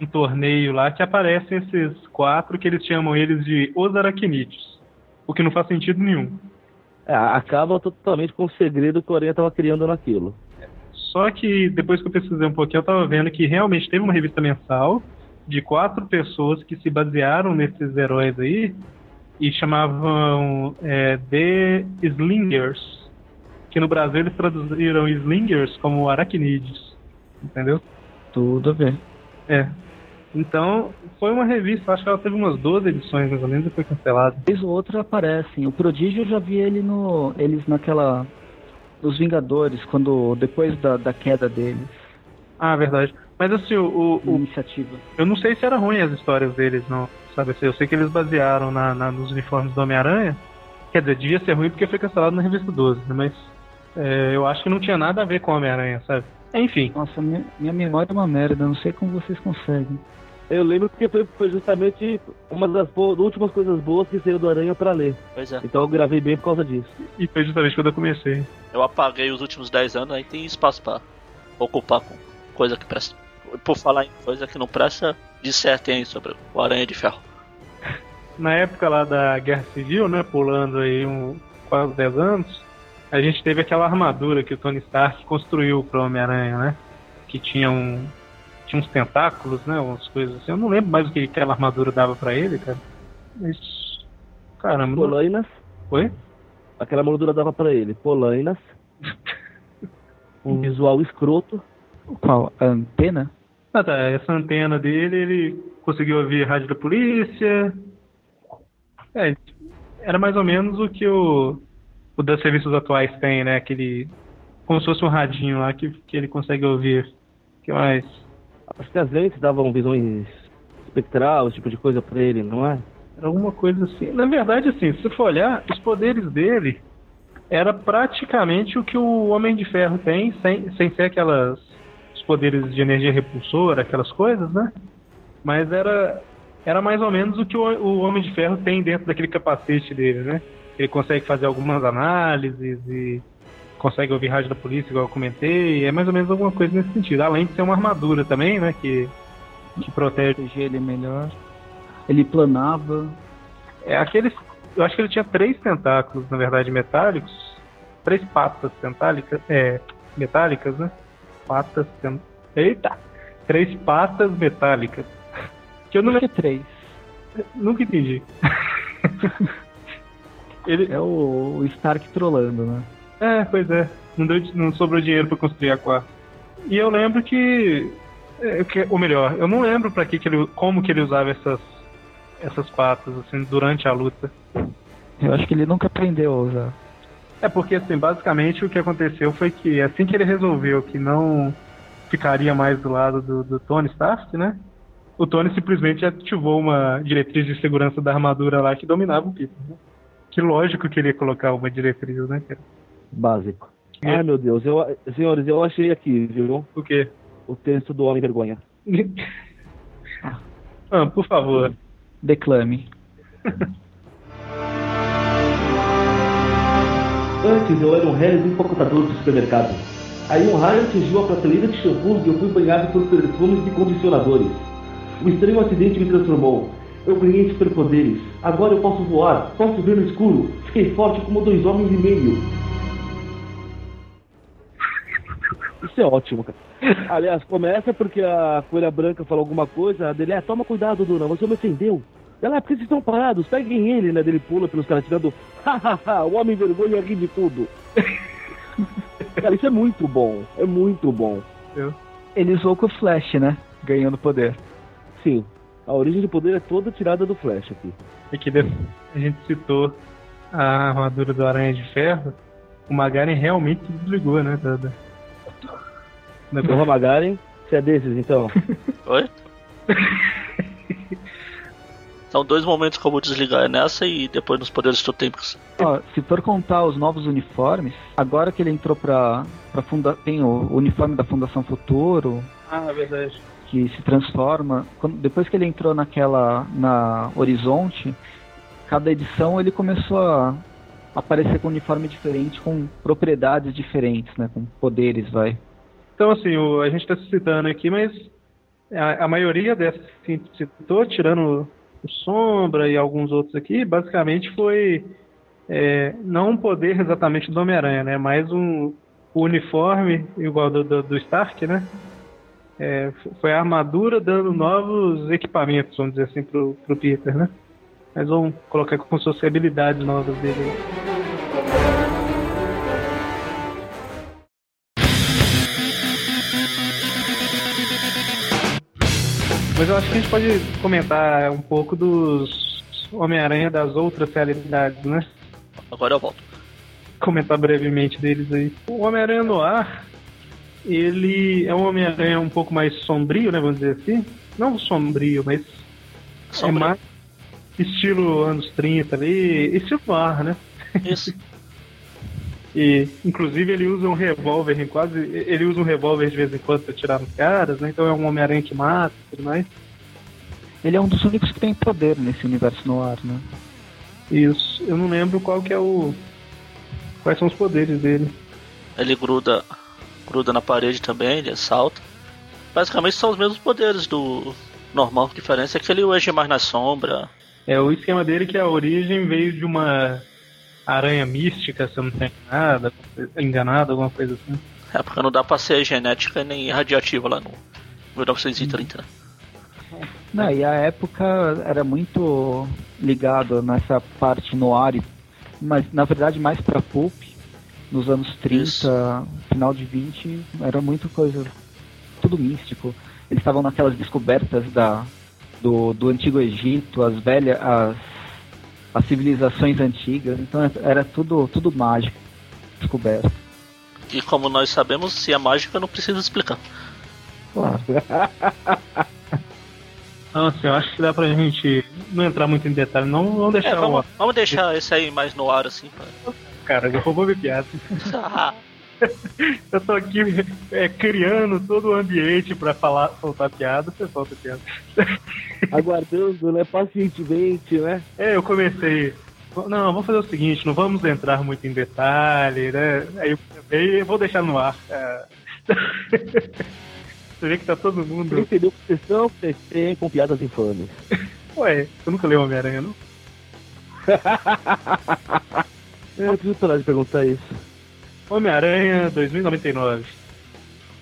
um torneio lá que aparecem esses quatro que eles chamam eles de os aracnídeos. O que não faz sentido nenhum. É, acaba totalmente com o segredo que o Aranha tava criando naquilo. Só que depois que eu pesquisei um pouquinho, eu tava vendo que realmente teve uma revista mensal de quatro pessoas que se basearam nesses heróis aí e chamavam é, The Slingers. Que no Brasil eles traduziram Slingers como aracnídeos. Entendeu? Tudo a ver. É. Então, foi uma revista, acho que ela teve umas 12 edições mais ou menos e foi cancelada. Vez ou outra aparecem. O Prodígio eu já vi ele no. eles naquela. Nos Vingadores, quando. depois da, da queda deles. Ah, verdade. Mas assim, o, o- iniciativa. eu não sei se era ruim as histórias deles, não. Sabe assim, eu sei que eles basearam na, na- nos uniformes do Homem-Aranha. Quer dizer, devia ser ruim porque foi cancelado na revista 12, né? Mas é, eu acho que não tinha nada a ver com o Homem-Aranha, sabe? Enfim, Nossa, minha, minha memória é uma merda, não sei como vocês conseguem. Eu lembro porque foi, foi justamente uma das bo- últimas coisas boas que saiu do Aranha pra ler. Pois é. Então eu gravei bem por causa disso. e foi justamente quando eu comecei. Eu apaguei os últimos 10 anos, aí tem espaço pra ocupar com coisa que presta. Por falar em coisa que não presta, dissertem aí sobre o Aranha de Ferro. Na época lá da Guerra Civil, né, pulando aí um, quase 10 anos, a gente teve aquela armadura que o Tony Stark construiu pro Homem-Aranha, né? Que tinha um tinha uns tentáculos, né, umas coisas assim. Eu não lembro mais o que aquela armadura dava pra ele, cara. Mas caramba. Polainas, Oi? aquela moldura dava pra ele. Polainas, um visual escroto. Qual? A antena? Ah, tá. Essa antena dele, ele conseguiu ouvir a rádio da polícia. É, era mais ou menos o que o, o serviços atuais tem, né? Aquele. Como se fosse um radinho lá que, que ele consegue ouvir. Que mais? Acho que as lentes davam visões espectral, esse tipo de coisa pra ele, não é? Era alguma coisa assim. Na verdade, assim, se for olhar, os poderes dele era praticamente o que o Homem de Ferro tem, sem, sem ser aquelas. Poderes de energia repulsora, aquelas coisas, né? Mas era. Era mais ou menos o que o, o Homem de Ferro tem dentro daquele capacete dele, né? Ele consegue fazer algumas análises e consegue ouvir rádio da polícia, igual eu comentei. É mais ou menos alguma coisa nesse sentido. Além de ser uma armadura também, né? Que, que protege ele melhor. Ele planava. É aqueles. Eu acho que ele tinha três tentáculos, na verdade, metálicos. Três patas tentálicas. É. Metálicas, né? Patas. Eita! Três patas metálicas. Que eu não Por que três? nunca entendi. Ele, É o, o Stark trolando, né? É, pois é. Não, deu, não sobrou dinheiro pra construir a quarta. E eu lembro que, é, que- Ou melhor, eu não lembro para que, que ele. como que ele usava essas. essas patas, assim, durante a luta. Eu acho que ele nunca aprendeu a usar. É porque, assim, basicamente o que aconteceu foi que assim que ele resolveu que não ficaria mais do lado do, do Tony Stark, né? O Tony simplesmente ativou uma diretriz de segurança da armadura lá que dominava o Peter. Né? Que lógico que ele ia colocar uma diretriz, né, cara? Básico. Ai, meu Deus. Eu, senhores, eu achei aqui, viu? O quê? O texto do Homem Vergonha. ah, por favor. Declame. Antes eu era um réis empacotador de supermercado. Aí um raio atingiu a prateleira de shampoos e eu fui banhado por perfumes e condicionadores. Um estranho acidente me transformou. Eu ganhei superpoderes. Agora eu posso voar, posso ver no escuro. Fiquei forte como dois homens e meio. Isso é ótimo, cara. Aliás, começa porque a Folha Branca falou alguma coisa, dele, é, toma cuidado, Duna, você me ofendeu. Ela, é, por que vocês estão parados? Peguem ele, né? Dele pula pelos caras tirando, hahaha, o homem vergonha ri de tudo. cara, isso é muito bom, é muito bom. Ele usou com o Flash, né? Ganhando poder. Sim, a origem do poder é toda tirada do Flash aqui. Aqui de- a gente citou a armadura do Aranha de Ferro. O Magaren realmente desligou, né? Da... da- Porra, Magaren, você é desses então? Oi? São dois momentos que eu vou desligar nessa e depois nos poderes totémicos. Ó, se for contar os novos uniformes, agora que ele entrou pra, pra funda... tem o uniforme da Fundação Futuro, Ah, é verdade. que se transforma. Quando- depois que ele entrou naquela. na Horizonte, cada edição ele começou a aparecer com um uniforme diferente, com propriedades diferentes, né? Com poderes, vai. Então, assim, o- a gente está citando aqui, mas a, a maioria dessas que a gente citou, tirando o Sombra e alguns outros aqui, basicamente foi é, não um poder exatamente do Homem-Aranha, né? Mais um uniforme igual do, do, do Stark, né? É, foi a armadura dando novos equipamentos, vamos dizer assim, pro, pro Peter, né? Mas vamos colocar com suas habilidades novas dele. Mas eu acho que a gente pode comentar um pouco dos Homem-Aranha das outras realidades, né? Agora eu volto. Comentar brevemente deles aí. O Homem-Aranha no ar, ele é um Homem-Aranha um pouco mais sombrio, né? Vamos dizer assim. Não sombrio, mas Sombrio. é mais estilo anos 30 ali, estilo no ar, né? Isso. E, inclusive, ele usa um revólver em quase. Ele usa um revólver de vez em quando pra atirar nos caras, né? Então é um Homem-Aranha que mata e tudo mais. Ele é um dos únicos que tem poder nesse universo no ar, né? Isso. Eu não lembro qual que é o. Quais são os poderes dele. Ele gruda, gruda na parede também, ele salta. Basicamente são os mesmos poderes do normal. A diferença é que ele age mais na sombra. É, o esquema dele que a origem veio de uma aranha mística, se eu não tenho nada, enganado, alguma coisa assim. É porque não dá pra ser genética nem radiativa lá no 1930. né? Não, e a época era muito ligado nessa parte no ar, mas na verdade mais pra pulp. Nos anos 30, Isso. final de 20, era muito coisa, tudo místico. Eles estavam naquelas descobertas da, do, do Antigo Egito, as velhas, as, as civilizações antigas, então era tudo, tudo mágico, descoberto. E como nós sabemos, se é mágica, não precisa explicar. Claro. Então, assim, eu acho que dá pra gente não entrar muito em detalhe, não vamos deixar É, vamos, o. vamos deixar esse aí mais no ar assim. pra- Cara, eu vou. Ah, Eu tô aqui é, criando todo o ambiente pra falar, soltar piada, você solta piada. Aguardando, né, pacientemente, né? É, eu comecei. Não, vamos fazer o seguinte, não vamos entrar muito em detalhe, né? Aí eu vou deixar no ar. É. Você vê que tá todo Você mundo. entendeu que vocês são, vocês têm com piadas infames. Ué, você nunca leu Homem-Aranha, não? Eu preciso parar de perguntar isso. Homem-Aranha 2099.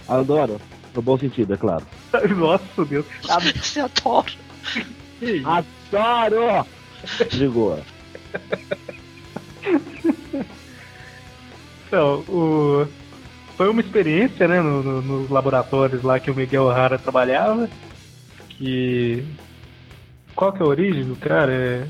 Adoro. No bom sentido, é claro. Nossa, Deus. você adora. Isso? Adoro! Ligou. Então, o... foi uma experiência, né, no, no- nos laboratórios lá que o Miguel O'Hara trabalhava. Que. Qual que é a origem do cara? É...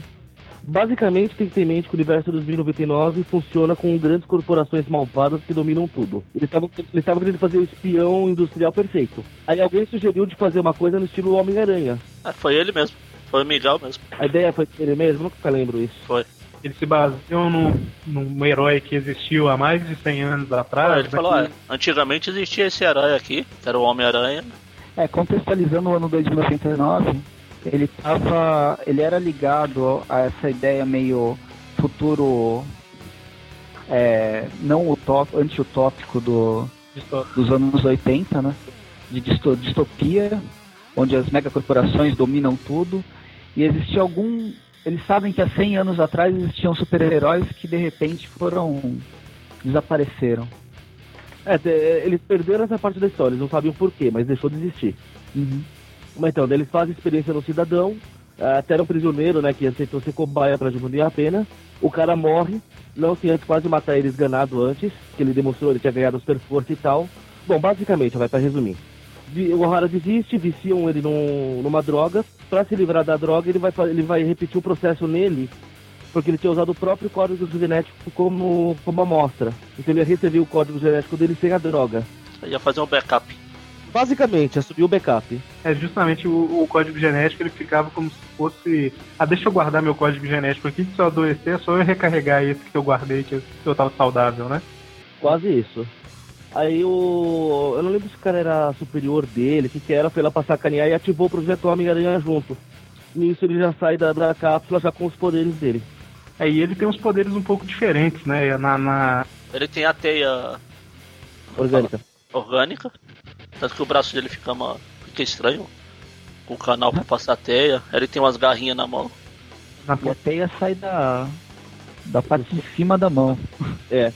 Basicamente, tem que ter em mente que o universo 2099 funciona com grandes corporações malvadas que dominam tudo. Eles estavam eles estavam querendo fazer o espião industrial perfeito. Aí alguém sugeriu de fazer uma coisa no estilo Homem-Aranha. Ah, foi ele mesmo. Foi o Miguel mesmo. A ideia foi ele mesmo, nunca lembro isso. Foi. Eles se baseiam num, num herói que existiu há mais de 100 anos atrás. ele falou, né, ah, antigamente existia esse herói aqui, que era o Homem-Aranha. É, contextualizando o ano 2099, ele tava. ele era ligado a essa ideia meio futuro é, não utópico, anti-utópico do, dos anos 80, né? De disto- distopia, onde as megacorporações dominam tudo. E existia algum. Eles sabem que há 100 anos atrás existiam super-heróis que de repente foram. desapareceram. É, te- eles perderam essa parte da história, eles não sabiam por quê, mas deixou de existir. Uhum. Mas então, eles fazem experiência no cidadão, ah, até era um prisioneiro, né, que aceitou ser cobaia pra diminuir a pena. O cara morre, não sem antes quase matar ele esganado antes, que ele demonstrou ele tinha ganhado super força e tal. Bom, basicamente, vai pra resumir. O O'Hara desiste, viciam ele num- numa droga. Pra se livrar da droga, ele vai, ele vai repetir o processo nele, porque ele tinha usado o próprio código genético como, como amostra. Então ele ia receber o código genético dele sem a droga. Ia fazer um backup. Basicamente, assumiu o backup. É justamente o, o código genético, ele ficava como se fosse. Ah, deixa eu guardar meu código genético aqui, que se eu adoecer é só eu recarregar esse que eu guardei, que eu, que eu tava saudável, né? Quase isso. Aí o. Eu não lembro se o cara era superior dele, o que, que era, foi lá pra sacanear e ativou o projeto Homem-Aranha junto. Nisso ele já sai da, da cápsula já com os poderes dele. Aí ele tem uns poderes um pouco diferentes, né? Na, na- Ele tem a teia Orgânica. orgânica, tanto que o braço dele fica, uma, fica estranho. Com o canal pra passar a teia. Ele tem umas garrinhas na mão. na a teia sai da. da parte de cima da mão. É.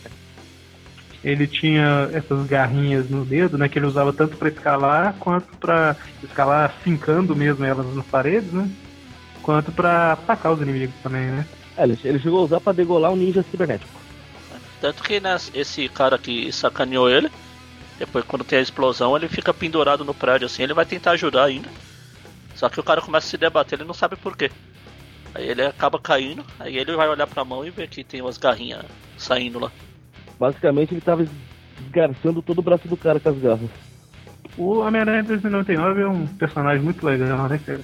ele tinha essas garrinhas no dedo, né? Que ele usava tanto pra escalar quanto pra escalar fincando mesmo elas nas paredes, né? Quanto pra atacar os inimigos também, né? É, ele, ele chegou a usar pra degolar um ninja cibernético. Tanto que né, esse cara que sacaneou ele, depois quando tem a explosão, ele fica pendurado no prédio assim, ele vai tentar ajudar ainda. Só que o cara começa a se debater, ele não sabe por quê. Aí ele acaba caindo, aí ele vai olhar pra mão e vê que tem umas garrinhas saindo lá. Basicamente ele tava esgarçando todo o braço do cara com as garras. O Homem-Aranha 2099 é um personagem muito legal, né, cara?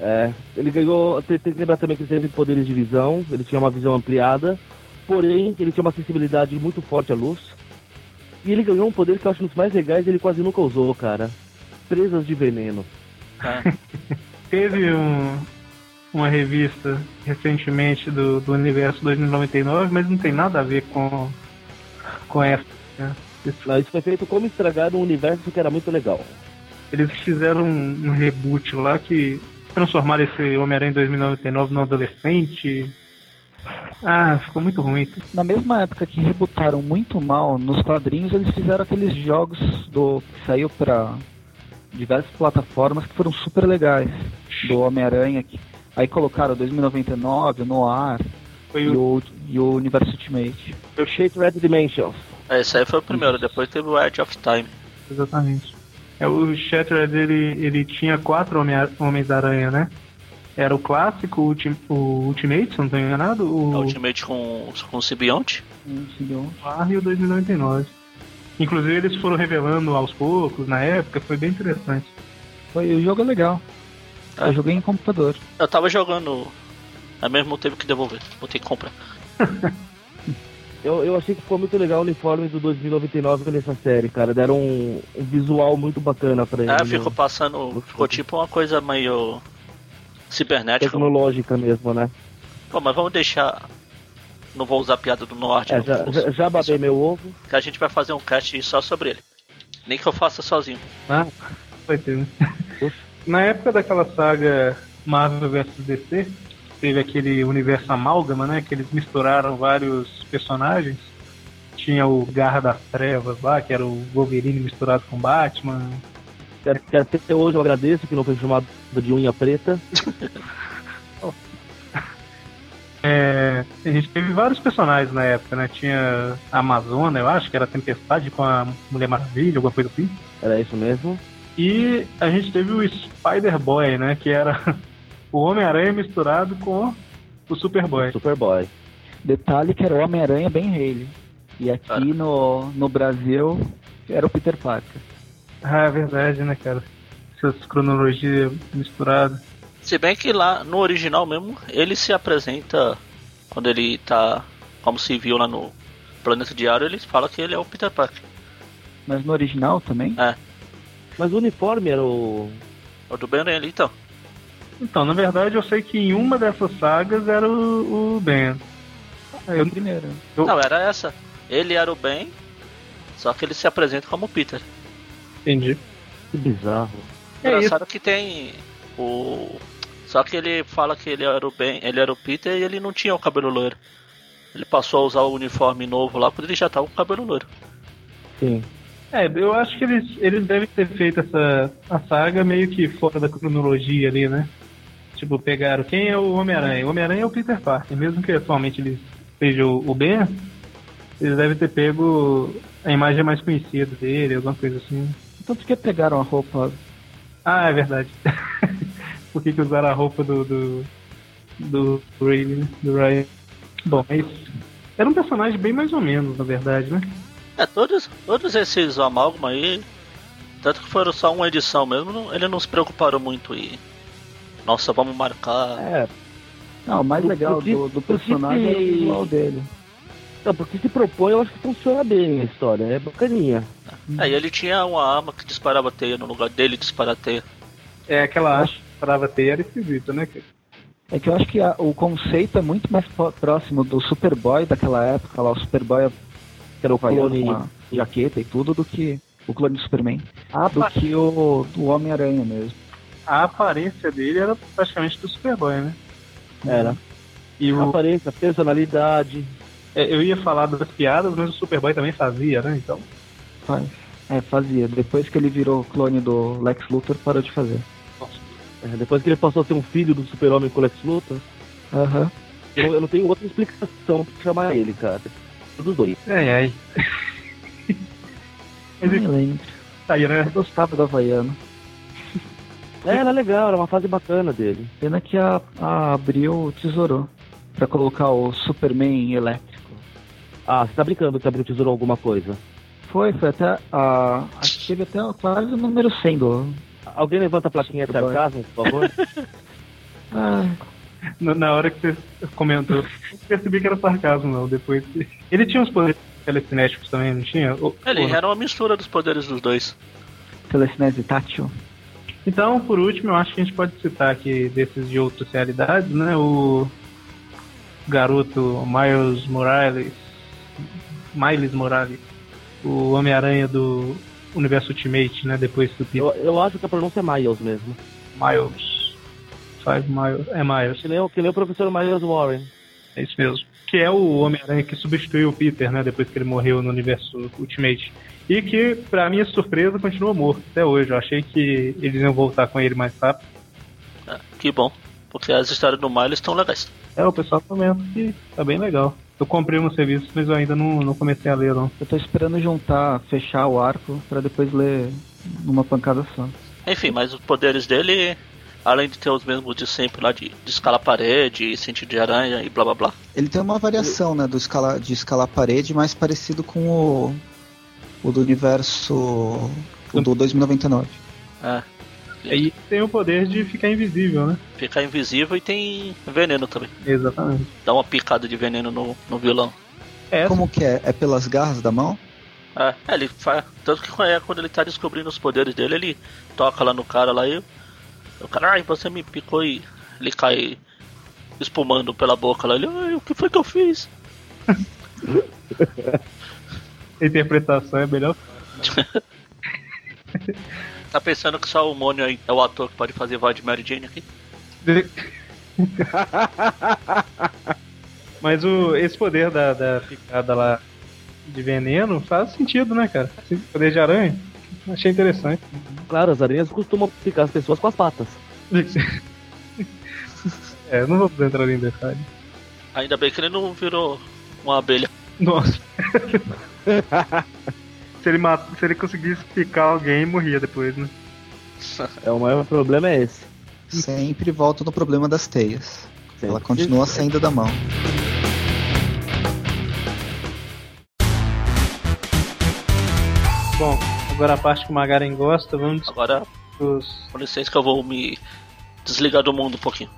É, ele ganhou. Tem, tem que lembrar também que ele teve poderes de visão, ele tinha uma visão ampliada, porém ele tinha uma sensibilidade muito forte à luz. E ele ganhou um poder que eu acho um dos mais legais e ele quase nunca usou, cara. Presas de veneno. É. Teve um- uma revista recentemente do, do Universo 2099, mas não tem nada a ver com, com essa. né? Isso- Não, isso foi feito como estragar um universo que era muito legal. Eles fizeram um, um reboot lá que transformaram esse Homem-Aranha 2099 no adolescente. Ah, ficou muito ruim. Na mesma época que rebutaram muito mal nos quadrinhos, eles fizeram aqueles jogos do que saiu pra diversas plataformas que foram super legais. Do Homem-Aranha, que- aí colocaram 2099, no ar e o, e o Universo Ultimate. O Shape Red Dimensions. É, esse aí foi o primeiro, depois teve o Edge of Time. exatamente. É, o Shattered ele, ele tinha quatro Homens-Aranha, né? Era o clássico, o, ulti- o Ultimate, se não estou enganado, A o Ultimate com, com o Sibionte. Um segundo. War e o 2099. Inclusive eles foram revelando aos poucos, na época, foi bem interessante. Foi, o jogo é legal. Ah. Eu joguei em computador. Eu tava jogando, aí mesmo teve que devolver, vou ter que comprar. Eu, eu achei que ficou muito legal o uniforme do 2099 nessa série, cara. Deram um, um visual muito bacana pra ele. É, ficou passando, ficou tipo uma coisa meio cibernética. Tecnológica mesmo, né? Pô, mas vamos deixar. Não vou usar a piada do Norte, É, já, já, já babei meu ovo. que a gente vai fazer um cast só sobre ele. Nem que eu faça sozinho. Ah, foi ter. né? Na época daquela saga Marvel vs DC, teve aquele universo amálgama, né? Que eles misturaram vários personagens. Tinha o Garra das Trevas lá, que era o Wolverine misturado com Batman. Quero, quero até hoje eu agradeço que não foi chamado de unha preta. É, A gente teve vários personagens na época, né? Tinha a Amazona, eu acho, que era a Tempestade com a Mulher Maravilha, alguma coisa assim. Era isso mesmo? E a gente teve o Spider-Boy, né? Que era o Homem-Aranha misturado com o Superboy. Superboy. Detalhe que era o Homem-Aranha bem Haley. E aqui Cara. no, no Brasil era o Peter Parker. Ah, é verdade, né, cara? Essas cronologias misturadas. Se bem que lá no original mesmo, ele se apresenta quando ele tá como civil lá no Planeta Diário, ele fala que ele é o Peter Parker. Mas no original também? Mas o uniforme era o. O do Ben ali, então. Então, na verdade, eu sei que em uma dessas sagas era o, o Ben. É o primeiro. Eu- Não, era essa. Ele era o Ben, só que ele se apresenta como Peter. Entendi. Que bizarro. É isso. Engraçado que tem o. Só que ele fala que ele era o Ben, ele era o Peter e ele não tinha o cabelo loiro. Ele passou a usar o uniforme novo lá quando ele já tava com o cabelo loiro. Sim. É, eu acho que eles, eles devem ter feito essa a saga meio que fora da cronologia ali, né? Tipo, pegaram quem é o Homem-Aranha? O Homem-Aranha é o Peter Parker. Mesmo que atualmente eles sejam o Ben, eles devem ter pego a imagem mais conhecida dele, alguma coisa assim. Então por que pegaram a roupa? Ah, é verdade. Por que, que usaram a roupa do. do. do Raven, né? Do Ryan? Bom, mas. Era um personagem bem mais ou menos, na verdade, né? É, todos, todos esses amálgama aí, tanto que foram só uma edição mesmo, não, eles não se preocuparam muito e. Nossa, vamos marcar. É. Não, o mais legal do do, do do que personagem é o visual dele. Não, porque se propõe, eu acho que funciona bem a história. É bacaninha. Aí ele tinha uma arma que disparava teia no lugar dele disparar teia. É aquela haste que parava ter era esquisita, né? cara? É que eu acho que a- o conceito é muito mais próximo do Superboy daquela época lá, o Superboy Que era o clone. com a jaqueta e tudo, do que o clone do Superman. Ah, Do que o do Homem-Aranha mesmo. A aparência dele era praticamente do Superboy, né? Era. E o, Aparência, personalidade. É, eu ia falar das piadas, mas o Superboy também fazia, né? Então. Faz. É, fazia. Depois que ele virou clone do Lex Luthor, parou de fazer. É, depois que ele passou a ser um filho do super-homem com o Lex Luthor, Aham. eu, eu não tenho outra explicação pra chamar ele, cara. Dos dois. Ai, ai. Mas isso lembro. aí, né? Eu gostava do Havaiano. É, era legal, era uma fase bacana dele. Pena que a, a Abril tesourou. Pra colocar o Superman elétrico. Ah, você tá brincando que abriu tesouro alguma coisa. Foi, foi até. A, acho que teve até quase o número 100 do. Alguém levanta a plaquinha de sarcasmo, por favor? Ah, Na, na hora que você comentou, eu percebi que era sarcasmo, não. Depois. Ele tinha uns poderes telecinéticos também, não tinha? Ou- Ele ou não? era uma mistura dos poderes dos dois. telecinese tátil. Então, por último, eu acho que a gente pode citar aqui desses de outras realidades, né? O garoto Miles Morales, Miles Morales, o Homem-Aranha do Universo Ultimate, né? Depois do Peter eu, eu acho que a pronúncia é Miles mesmo. Miles. Five Miles. É Miles, Que nem, o- que nem o professor Miles Warren. é isso mesmo. Que é o Homem-Aranha que substituiu o Peter, né? Depois que ele morreu no Universo Ultimate. E que, pra minha surpresa, continua morto até hoje. Eu achei que eles iam voltar com ele mais rápido. É, que bom, porque as histórias do Miles estão legais. É, o pessoal comenta que tá bem legal. Eu comprei um serviço, mas eu ainda não, não comecei a ler, não. Eu tô esperando juntar, fechar o arco pra depois ler numa pancada só. Enfim, mas os poderes dele, além de ter os mesmos de sempre lá de, de escalar parede, sentido de aranha e blá blá blá. Ele tem uma variação, né, do escala, de escalar parede, mais parecido com o, o do universo o do 2099. É, E tem o poder de ficar invisível, né? ficar invisível e tem veneno também. Exatamente. Dá uma picada de veneno no, no vilão. É, Como que é? É pelas garras da mão? É, é, ele faz. Tanto que é quando ele tá descobrindo os poderes dele, ele toca lá no cara lá e. O cara, ai, você me picou e ele cai espumando pela boca lá. Ele, ai, o que foi que eu fiz? a interpretação é melhor. Tá pensando que só o Mônio é o ator que pode fazer voz de Mary Jane aqui? Mas o, esse poder da, da picada lá de veneno faz sentido, né, cara? Esse poder de aranha. Achei interessante. Claro, as aranhas costumam picar as pessoas com as patas. É, não vou entrar em detalhe. Ainda bem que ele não virou uma abelha. Nossa. se, ele mat... se ele conseguisse picar alguém, morria depois, né? É, o maior problema é esse. Sempre volta no problema das teias. Sempre. Ela continua saindo da mão. Bom, agora a parte que o Magaren gosta, vamos Agora, dos- com licença que eu vou me desligar do mundo um pouquinho.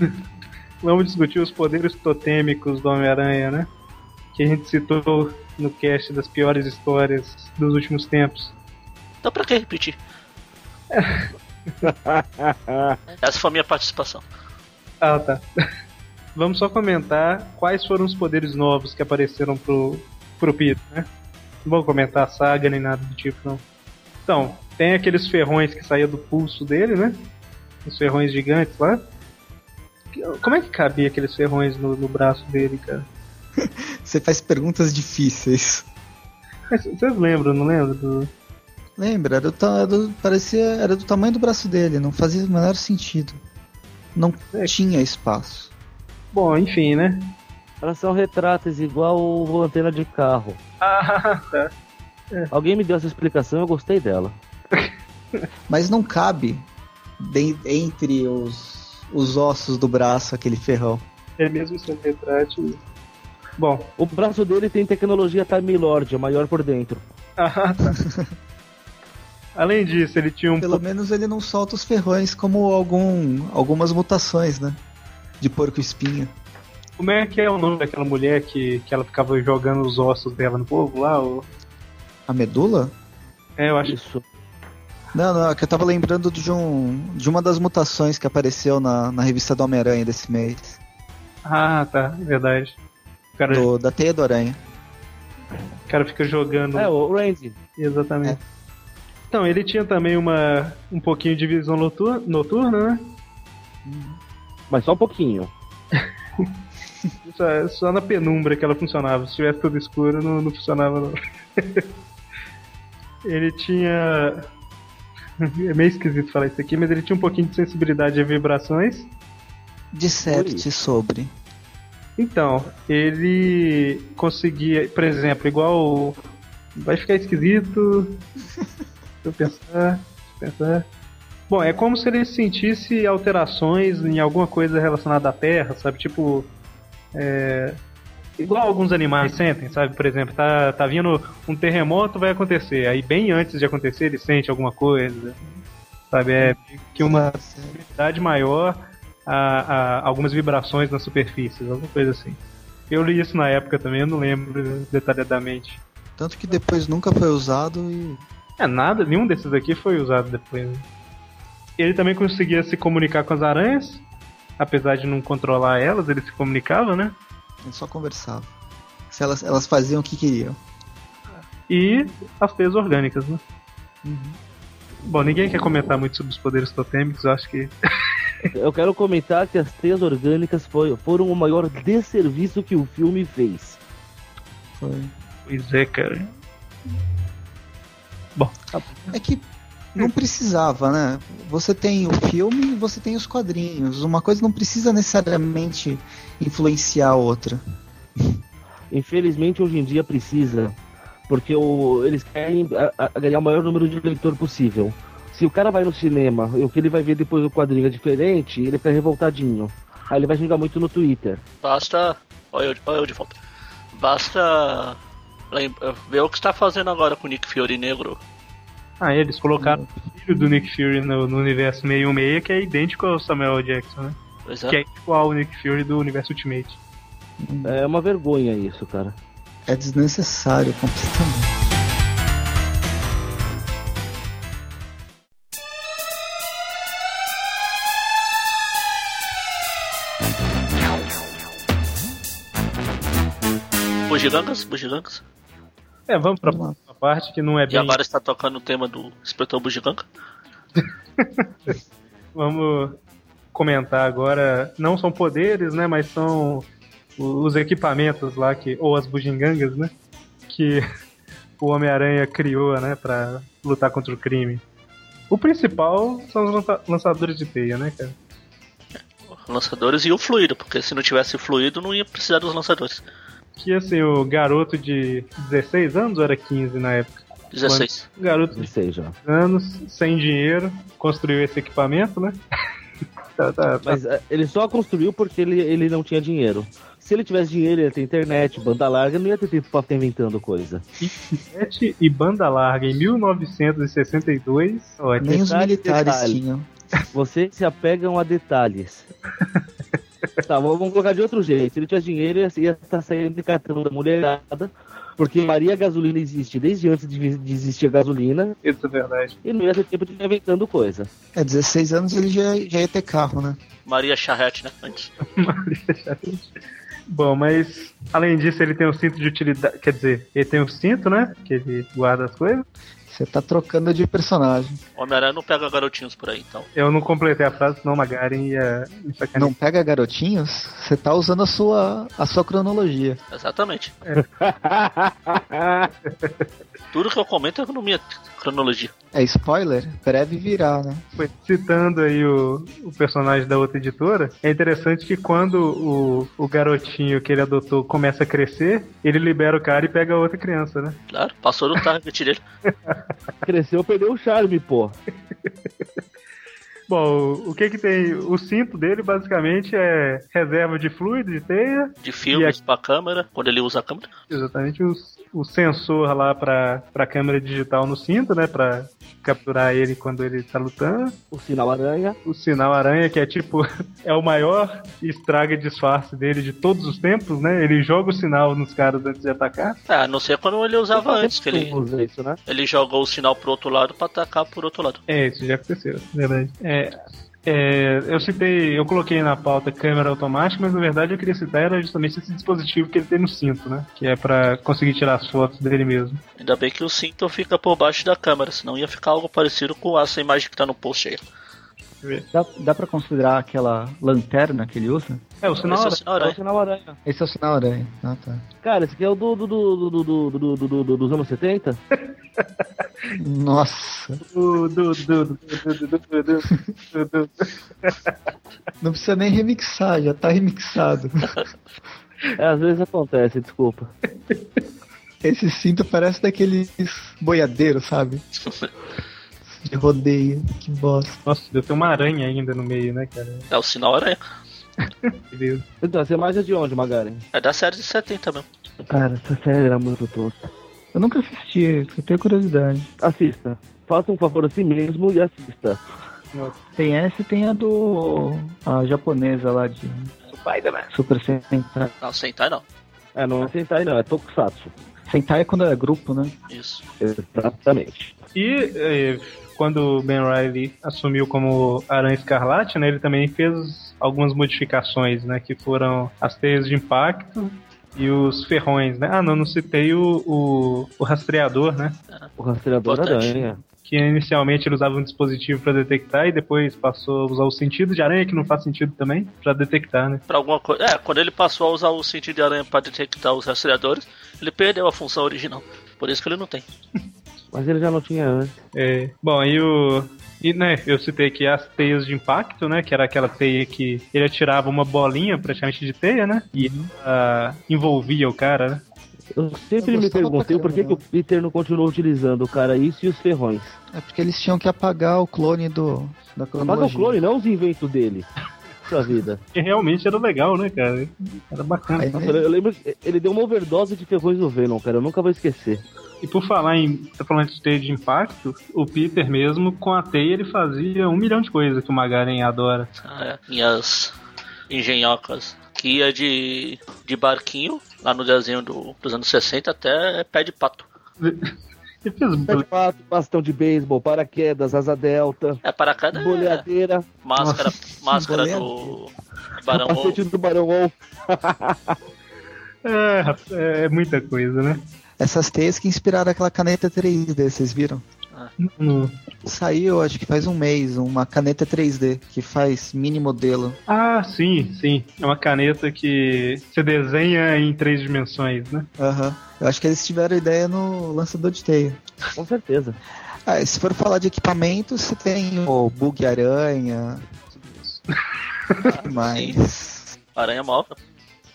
vamos discutir os poderes totêmicos do Homem-Aranha, né? Que a gente citou no cast das piores histórias dos últimos tempos. Então pra que repetir? Essa foi a minha participação. Ah, tá. Vamos só comentar quais foram os poderes novos que apareceram pro, pro Peter, né? Não vou comentar a saga nem nada do tipo, não. Então, tem aqueles ferrões que saíam do pulso dele, né? Os ferrões gigantes lá. Como é que cabia aqueles ferrões no, no braço dele, cara? Você faz perguntas difíceis. Mas Vocês lembram, não lembram? Do... Lembra? Era do, do- parecia era do tamanho do braço dele, não fazia o menor sentido. Não É. tinha espaço. Bom, enfim, né? Elas são retratos igual o antena de carro. Ah, tá. Alguém me deu essa explicação eu gostei dela. Mas não cabe de- entre os, os ossos do braço aquele ferrão. É mesmo seu retrato. Bom, O braço dele tem tecnologia Time Lord, é maior por dentro. ah, tá. Além disso, ele tinha um Pelo menos ele não solta os ferrões como algum, algumas mutações, né? De porco espinho. Como é que é o nome daquela mulher que, que ela ficava jogando os ossos dela no povo lá? O... A medula? É, eu acho Isso. Não, não, é que eu tava lembrando de, um, de uma das mutações que apareceu na, na revista do Homem-Aranha desse mês. Ah, tá, é verdade. Cara, Do, da Teia do Aranha. o cara fica jogando. É, o Randy. Exatamente. Então, ele tinha também uma um pouquinho de visão noturna, noturna né? Mas só um pouquinho. Só, só na penumbra que ela funcionava. Se tivesse tudo escuro, não, não funcionava não. ele tinha. É meio esquisito falar isso aqui, mas ele tinha um pouquinho de sensibilidade a vibrações. Disserte sobre. Então, ele conseguia, por exemplo, igual. Vai ficar esquisito. Deixa eu pensar. Deixa eu pensar. Bom, é como se ele sentisse alterações em alguma coisa relacionada à Terra, sabe? Tipo. É, igual alguns animais sentem, sabe? Por exemplo, tá, tá vindo um terremoto, vai acontecer. Aí, bem antes de acontecer, ele sente alguma coisa. Sabe? É que uma sensibilidade maior a, a algumas vibrações nas superfícies, alguma coisa assim. Eu li isso na época também, eu não lembro detalhadamente. Tanto que depois nunca foi usado e. É, nada, nenhum desses aqui foi usado depois. Ele também conseguia se comunicar com as aranhas, apesar de não controlar elas, ele se comunicava, né? Ele só conversava. Se elas, elas faziam o que queriam. E as teias orgânicas, né? Bom, ninguém quer comentar muito sobre os poderes totêmicos, eu acho que. Eu quero comentar que as teias orgânicas foi- foram o maior desserviço que o filme fez. Foi. Pois é, cara. É que não precisava, né? Você tem o filme e você tem os quadrinhos. Uma coisa não precisa necessariamente influenciar a outra. Infelizmente, hoje em dia precisa. Porque o- eles querem a- a- ganhar o maior número de leitor possível. Se o cara vai no cinema e o que ele vai ver depois do quadrinho é diferente, ele fica revoltadinho. Aí ele vai xingar muito no Twitter. Basta. Olha eu, olha eu de volta. Basta lem- ver o que está fazendo agora com o Nick Fury negro. Ah, eles colocaram o filho do Nick Fury no, no universo 616, que é idêntico ao Samuel Jackson, né? Pois é. Que é igual ao Nick Fury do universo Ultimate. É uma vergonha isso, cara. É desnecessário completamente. Bugigangas, bugigangas. É, vamos pra Vamos próxima parte que não é E bem. agora está tocando o tema do Inspetor Bugiganga. Vamos comentar agora. Não são poderes, né? Mas são os equipamentos lá que. Ou as bugigangas, né? Que o Homem-Aranha criou, né? Pra lutar contra o crime. O principal são os lança- lançadores de teia, né, cara? lançadores e o fluido, porque se não tivesse fluido não ia precisar dos lançadores. Que assim, o garoto de 16 anos ou era 15 na época? 16. O garoto de sei já. anos, sem dinheiro, construiu esse equipamento, né? tá, tá, tá. Mas é, ele só construiu porque ele, ele não tinha dinheiro. Se ele tivesse dinheiro, ele ia ter internet, banda larga, não ia ter tempo pra ficar inventando coisa. Internet e banda larga em 1962. Ótimo. Nem os Detalhe, militares detalhe. tinham. Vocês se apegam a detalhes. tá, vamos colocar de outro jeito. Se ele tivesse dinheiro, ia- ia estar saindo de cartão da mulherada. Porque Maria Gasolina existe desde antes de, de existir a gasolina. Isso é verdade. E não ia ter tempo de ficar inventando coisa. É, 16 anos ele já, já ia ter carro, né? Maria Charrete, né? Antes. Bom, mas além disso, ele tem um cinto de utilidade. Quer dizer, ele tem um cinto, né? Que ele guarda as coisas. Você tá trocando de personagem. Homem-Aranha não pega garotinhos por aí, então. Eu não completei a frase, senão o Magaren ia me sacanear. Não pega garotinhos? Você tá usando a sua, a sua cronologia. Exatamente. Tudo que eu comento é na minha cronologia. É spoiler? Breve virá, né? Foi citando aí o, o personagem da outra editora, é interessante que quando o, o garotinho que ele adotou começa a crescer, ele libera o cara e pega a outra criança, né? Claro, passou do target dele. Cresceu, perdeu o charme, pô. Bom, o que que tem? O cinto dele basicamente é reserva de fluido, de teia, De filmes pra câmera, quando ele usa a câmera. exatamente o, o sensor lá pra, pra câmera digital no cinto, né? Pra capturar ele quando ele tá lutando. O sinal aranha. O sinal aranha, que é tipo, é o maior estraga e disfarce dele de todos os tempos, né? Ele joga o sinal nos caras antes de atacar. É, a não ser quando ele usava antes, que ele, Usa isso, né? ele jogou o sinal pro outro lado pra atacar por outro lado. É, isso já aconteceu, verdade. É, é, eu citei, eu coloquei na pauta câmera automática, mas na verdade eu queria citar era justamente esse dispositivo que ele tem no cinto, né? Que é pra conseguir tirar as fotos dele mesmo. Ainda bem que o cinto fica por baixo da câmera, senão ia ficar algo parecido com essa imagem que tá no post aí. Dá, dá pra considerar aquela lanterna que ele usa? É, o sinal Esse aranha. É o sinal aranha. Esse é o sinal aranha. Ah, tá. Cara, esse aqui é o do, do, do, do, do, do, do, do dos anos 70? Nossa. Não precisa nem remixar, já tá remixado. É, às vezes acontece, desculpa. Esse cinto parece daqueles boiadeiros, sabe? De rodeio. Que bosta. Nossa, deu ter uma aranha ainda no meio, né, cara? É o sinal aranha. Então, essa imagem é de onde, Magaren? É da série de 70 mesmo. Cara, essa série era muito tosca. Eu nunca assisti, eu tenho curiosidade. Assista. Faça um favor a si mesmo e assista. Tem essa e tem a do. a japonesa lá de. Super Sentai. Não, Sentai não. É, não é Sentai não, é Tokusatsu. Sentai é quando é grupo, né? Isso. Exatamente. E eh, quando o Ben Riley assumiu como Aranha Escarlate, né, ele também fez algumas modificações, né, que foram as teias de impacto e os ferrões, né? Ah, não, não citei o, o, o rastreador, né? O rastreador Importante. aranha. Que inicialmente ele usava um dispositivo para detectar e depois passou a usar o sentido de aranha, que não faz sentido também, para detectar, né? Pra alguma coisa. É, quando ele passou a usar o sentido de aranha pra detectar os rastreadores, ele perdeu a função original. Por isso que ele não tem. Mas ele já não tinha antes. É, bom, aí o. E, né, eu citei aqui as teias de impacto, né? Que era aquela teia que ele atirava uma bolinha praticamente de teia, né? E ah, envolvia o cara, né? Eu sempre Eu me perguntei por que, que o Peter não continuou utilizando, cara, isso e os ferrões. É porque eles tinham que apagar o clone do, da Mas cronologia. o clone, não os inventos dele. Sua vida. E realmente era legal, né, cara? Era bacana. Aí, Nossa, eu lembro que ele deu uma overdose de ferrões no Venom, cara. Eu nunca vou esquecer. E por falar em. Tá falando de teia de impacto, o Peter mesmo, com a teia, ele fazia um milhão de coisas que o Magaren adora. Ah, é. Minhas engenhocas. Que ia de, de barquinho, lá no desenho do, dos anos 60, até pé de pato. Ele fez Pé de pato, bastão de beisebol, paraquedas, asa delta, É paraquedas, é boleadeira, máscara, máscara do. Barão Wolf. capacete do Barão Wolf. É, rapaz, é muita coisa, né? Essas teias que inspiraram aquela caneta 3D, vocês viram? Hum. Saiu, acho que faz um mês, uma caneta 3D que faz mini modelo. Ah, sim, sim. É uma caneta que você desenha em três dimensões, né? Aham. Eu acho que eles tiveram ideia no lançador de teia. Com certeza. Ah, se for falar de equipamento, você tem o Bug Aranha. Mas. Aranha móvel.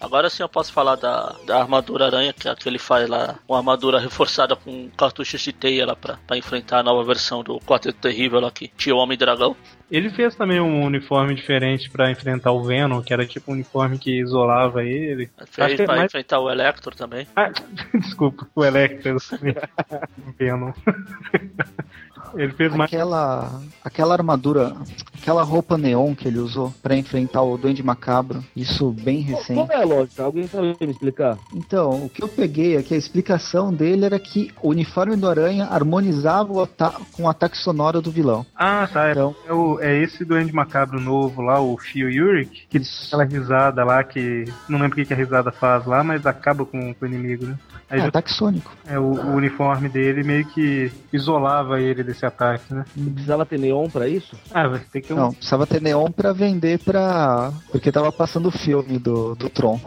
Agora sim eu posso falar da, da armadura aranha, que, é a que ele faz lá, uma armadura reforçada com cartuchos de teia lá pra, pra enfrentar a nova versão do Quarteto Terrível lá que tinha o Homem Dragão. Ele fez também um uniforme diferente pra enfrentar o Venom, que era tipo um uniforme que isolava ele. Fez é pra mais- enfrentar o Electro também. Ah, desculpa, o Electro. Venom. Ele fez mais. Aquela, aquela armadura, aquela roupa neon que ele usou pra enfrentar o Duende Macabro, isso bem recente. Qual é a lógica? Alguém sabe me explicar? Então, o que eu peguei aqui, a explicação dele era que o uniforme do Aranha harmonizava o ata- com o ataque sonoro do vilão. Ah, tá. É, Então- é o- é esse Duende Macabro novo lá, o Fio Yurik, que Isso. aquela risada lá que. Não lembro o que, que a risada faz lá, mas acaba com, com o inimigo, né? Aí É, já- ataque sônico. é, o, o uniforme dele meio que isolava ele desse ataque, né? Não precisava ter neon pra isso? Ah, vai ter que um. Não, precisava ter neon pra vender pra. Porque tava passando o filme do, do Tron.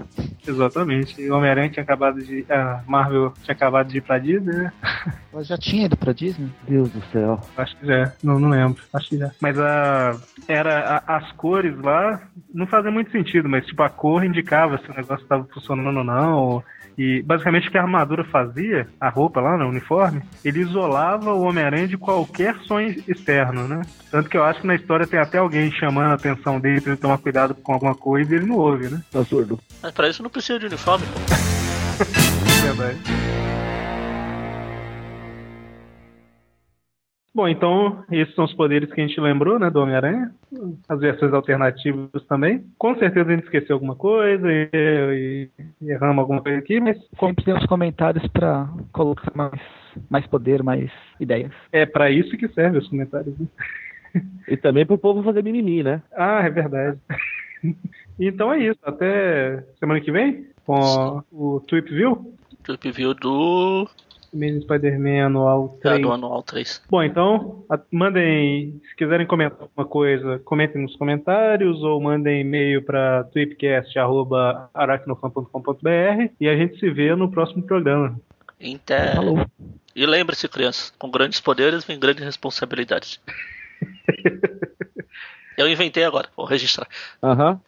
Exatamente. E o Homem-Aranha tinha acabado de. A Marvel tinha acabado de ir pra Disney, né? Ela já tinha ido pra Disney? Deus do céu. Acho que já. Não, não lembro. Acho que já. Mas a. Era. a- as cores lá não fazia muito sentido, mas tipo, a cor indicava se o negócio estava funcionando ou não. E basicamente o que a armadura fazia, a roupa lá, no uniforme, ele isolava o Homem-Aranha de qualquer som externo, né? Tanto que eu acho que na história tem até alguém chamando a atenção dele pra ele tomar cuidado com alguma coisa e ele não ouve, né? Tá surdo. Mas pra isso não precisa de uniforme. pô. Verdade. Bom, então, esses são os poderes que a gente lembrou, né, do Homem-Aranha. As versões alternativas também. Com certeza a gente esqueceu alguma coisa e, e- e erramos alguma coisa aqui, mas Sempre tem os comentários pra colocar mais, mais poder, mais ideias. é pra isso que serve os comentários. né? E também pro povo fazer mimimi, né? Ah, é verdade. então é isso. Até semana que vem com o Tweep View. View do, Amazing Spider-Man anual 3. é, do Anual 3. Bom, então, a- mandem, se quiserem comentar alguma coisa, comentem nos comentários ou mandem e-mail para tweepcast.aracnofan.com.br e a gente se vê no próximo programa. Inter... Falou. E lembre-se, crianças, com grandes poderes vem grandes responsabilidades. Eu inventei agora, vou registrar. Aham.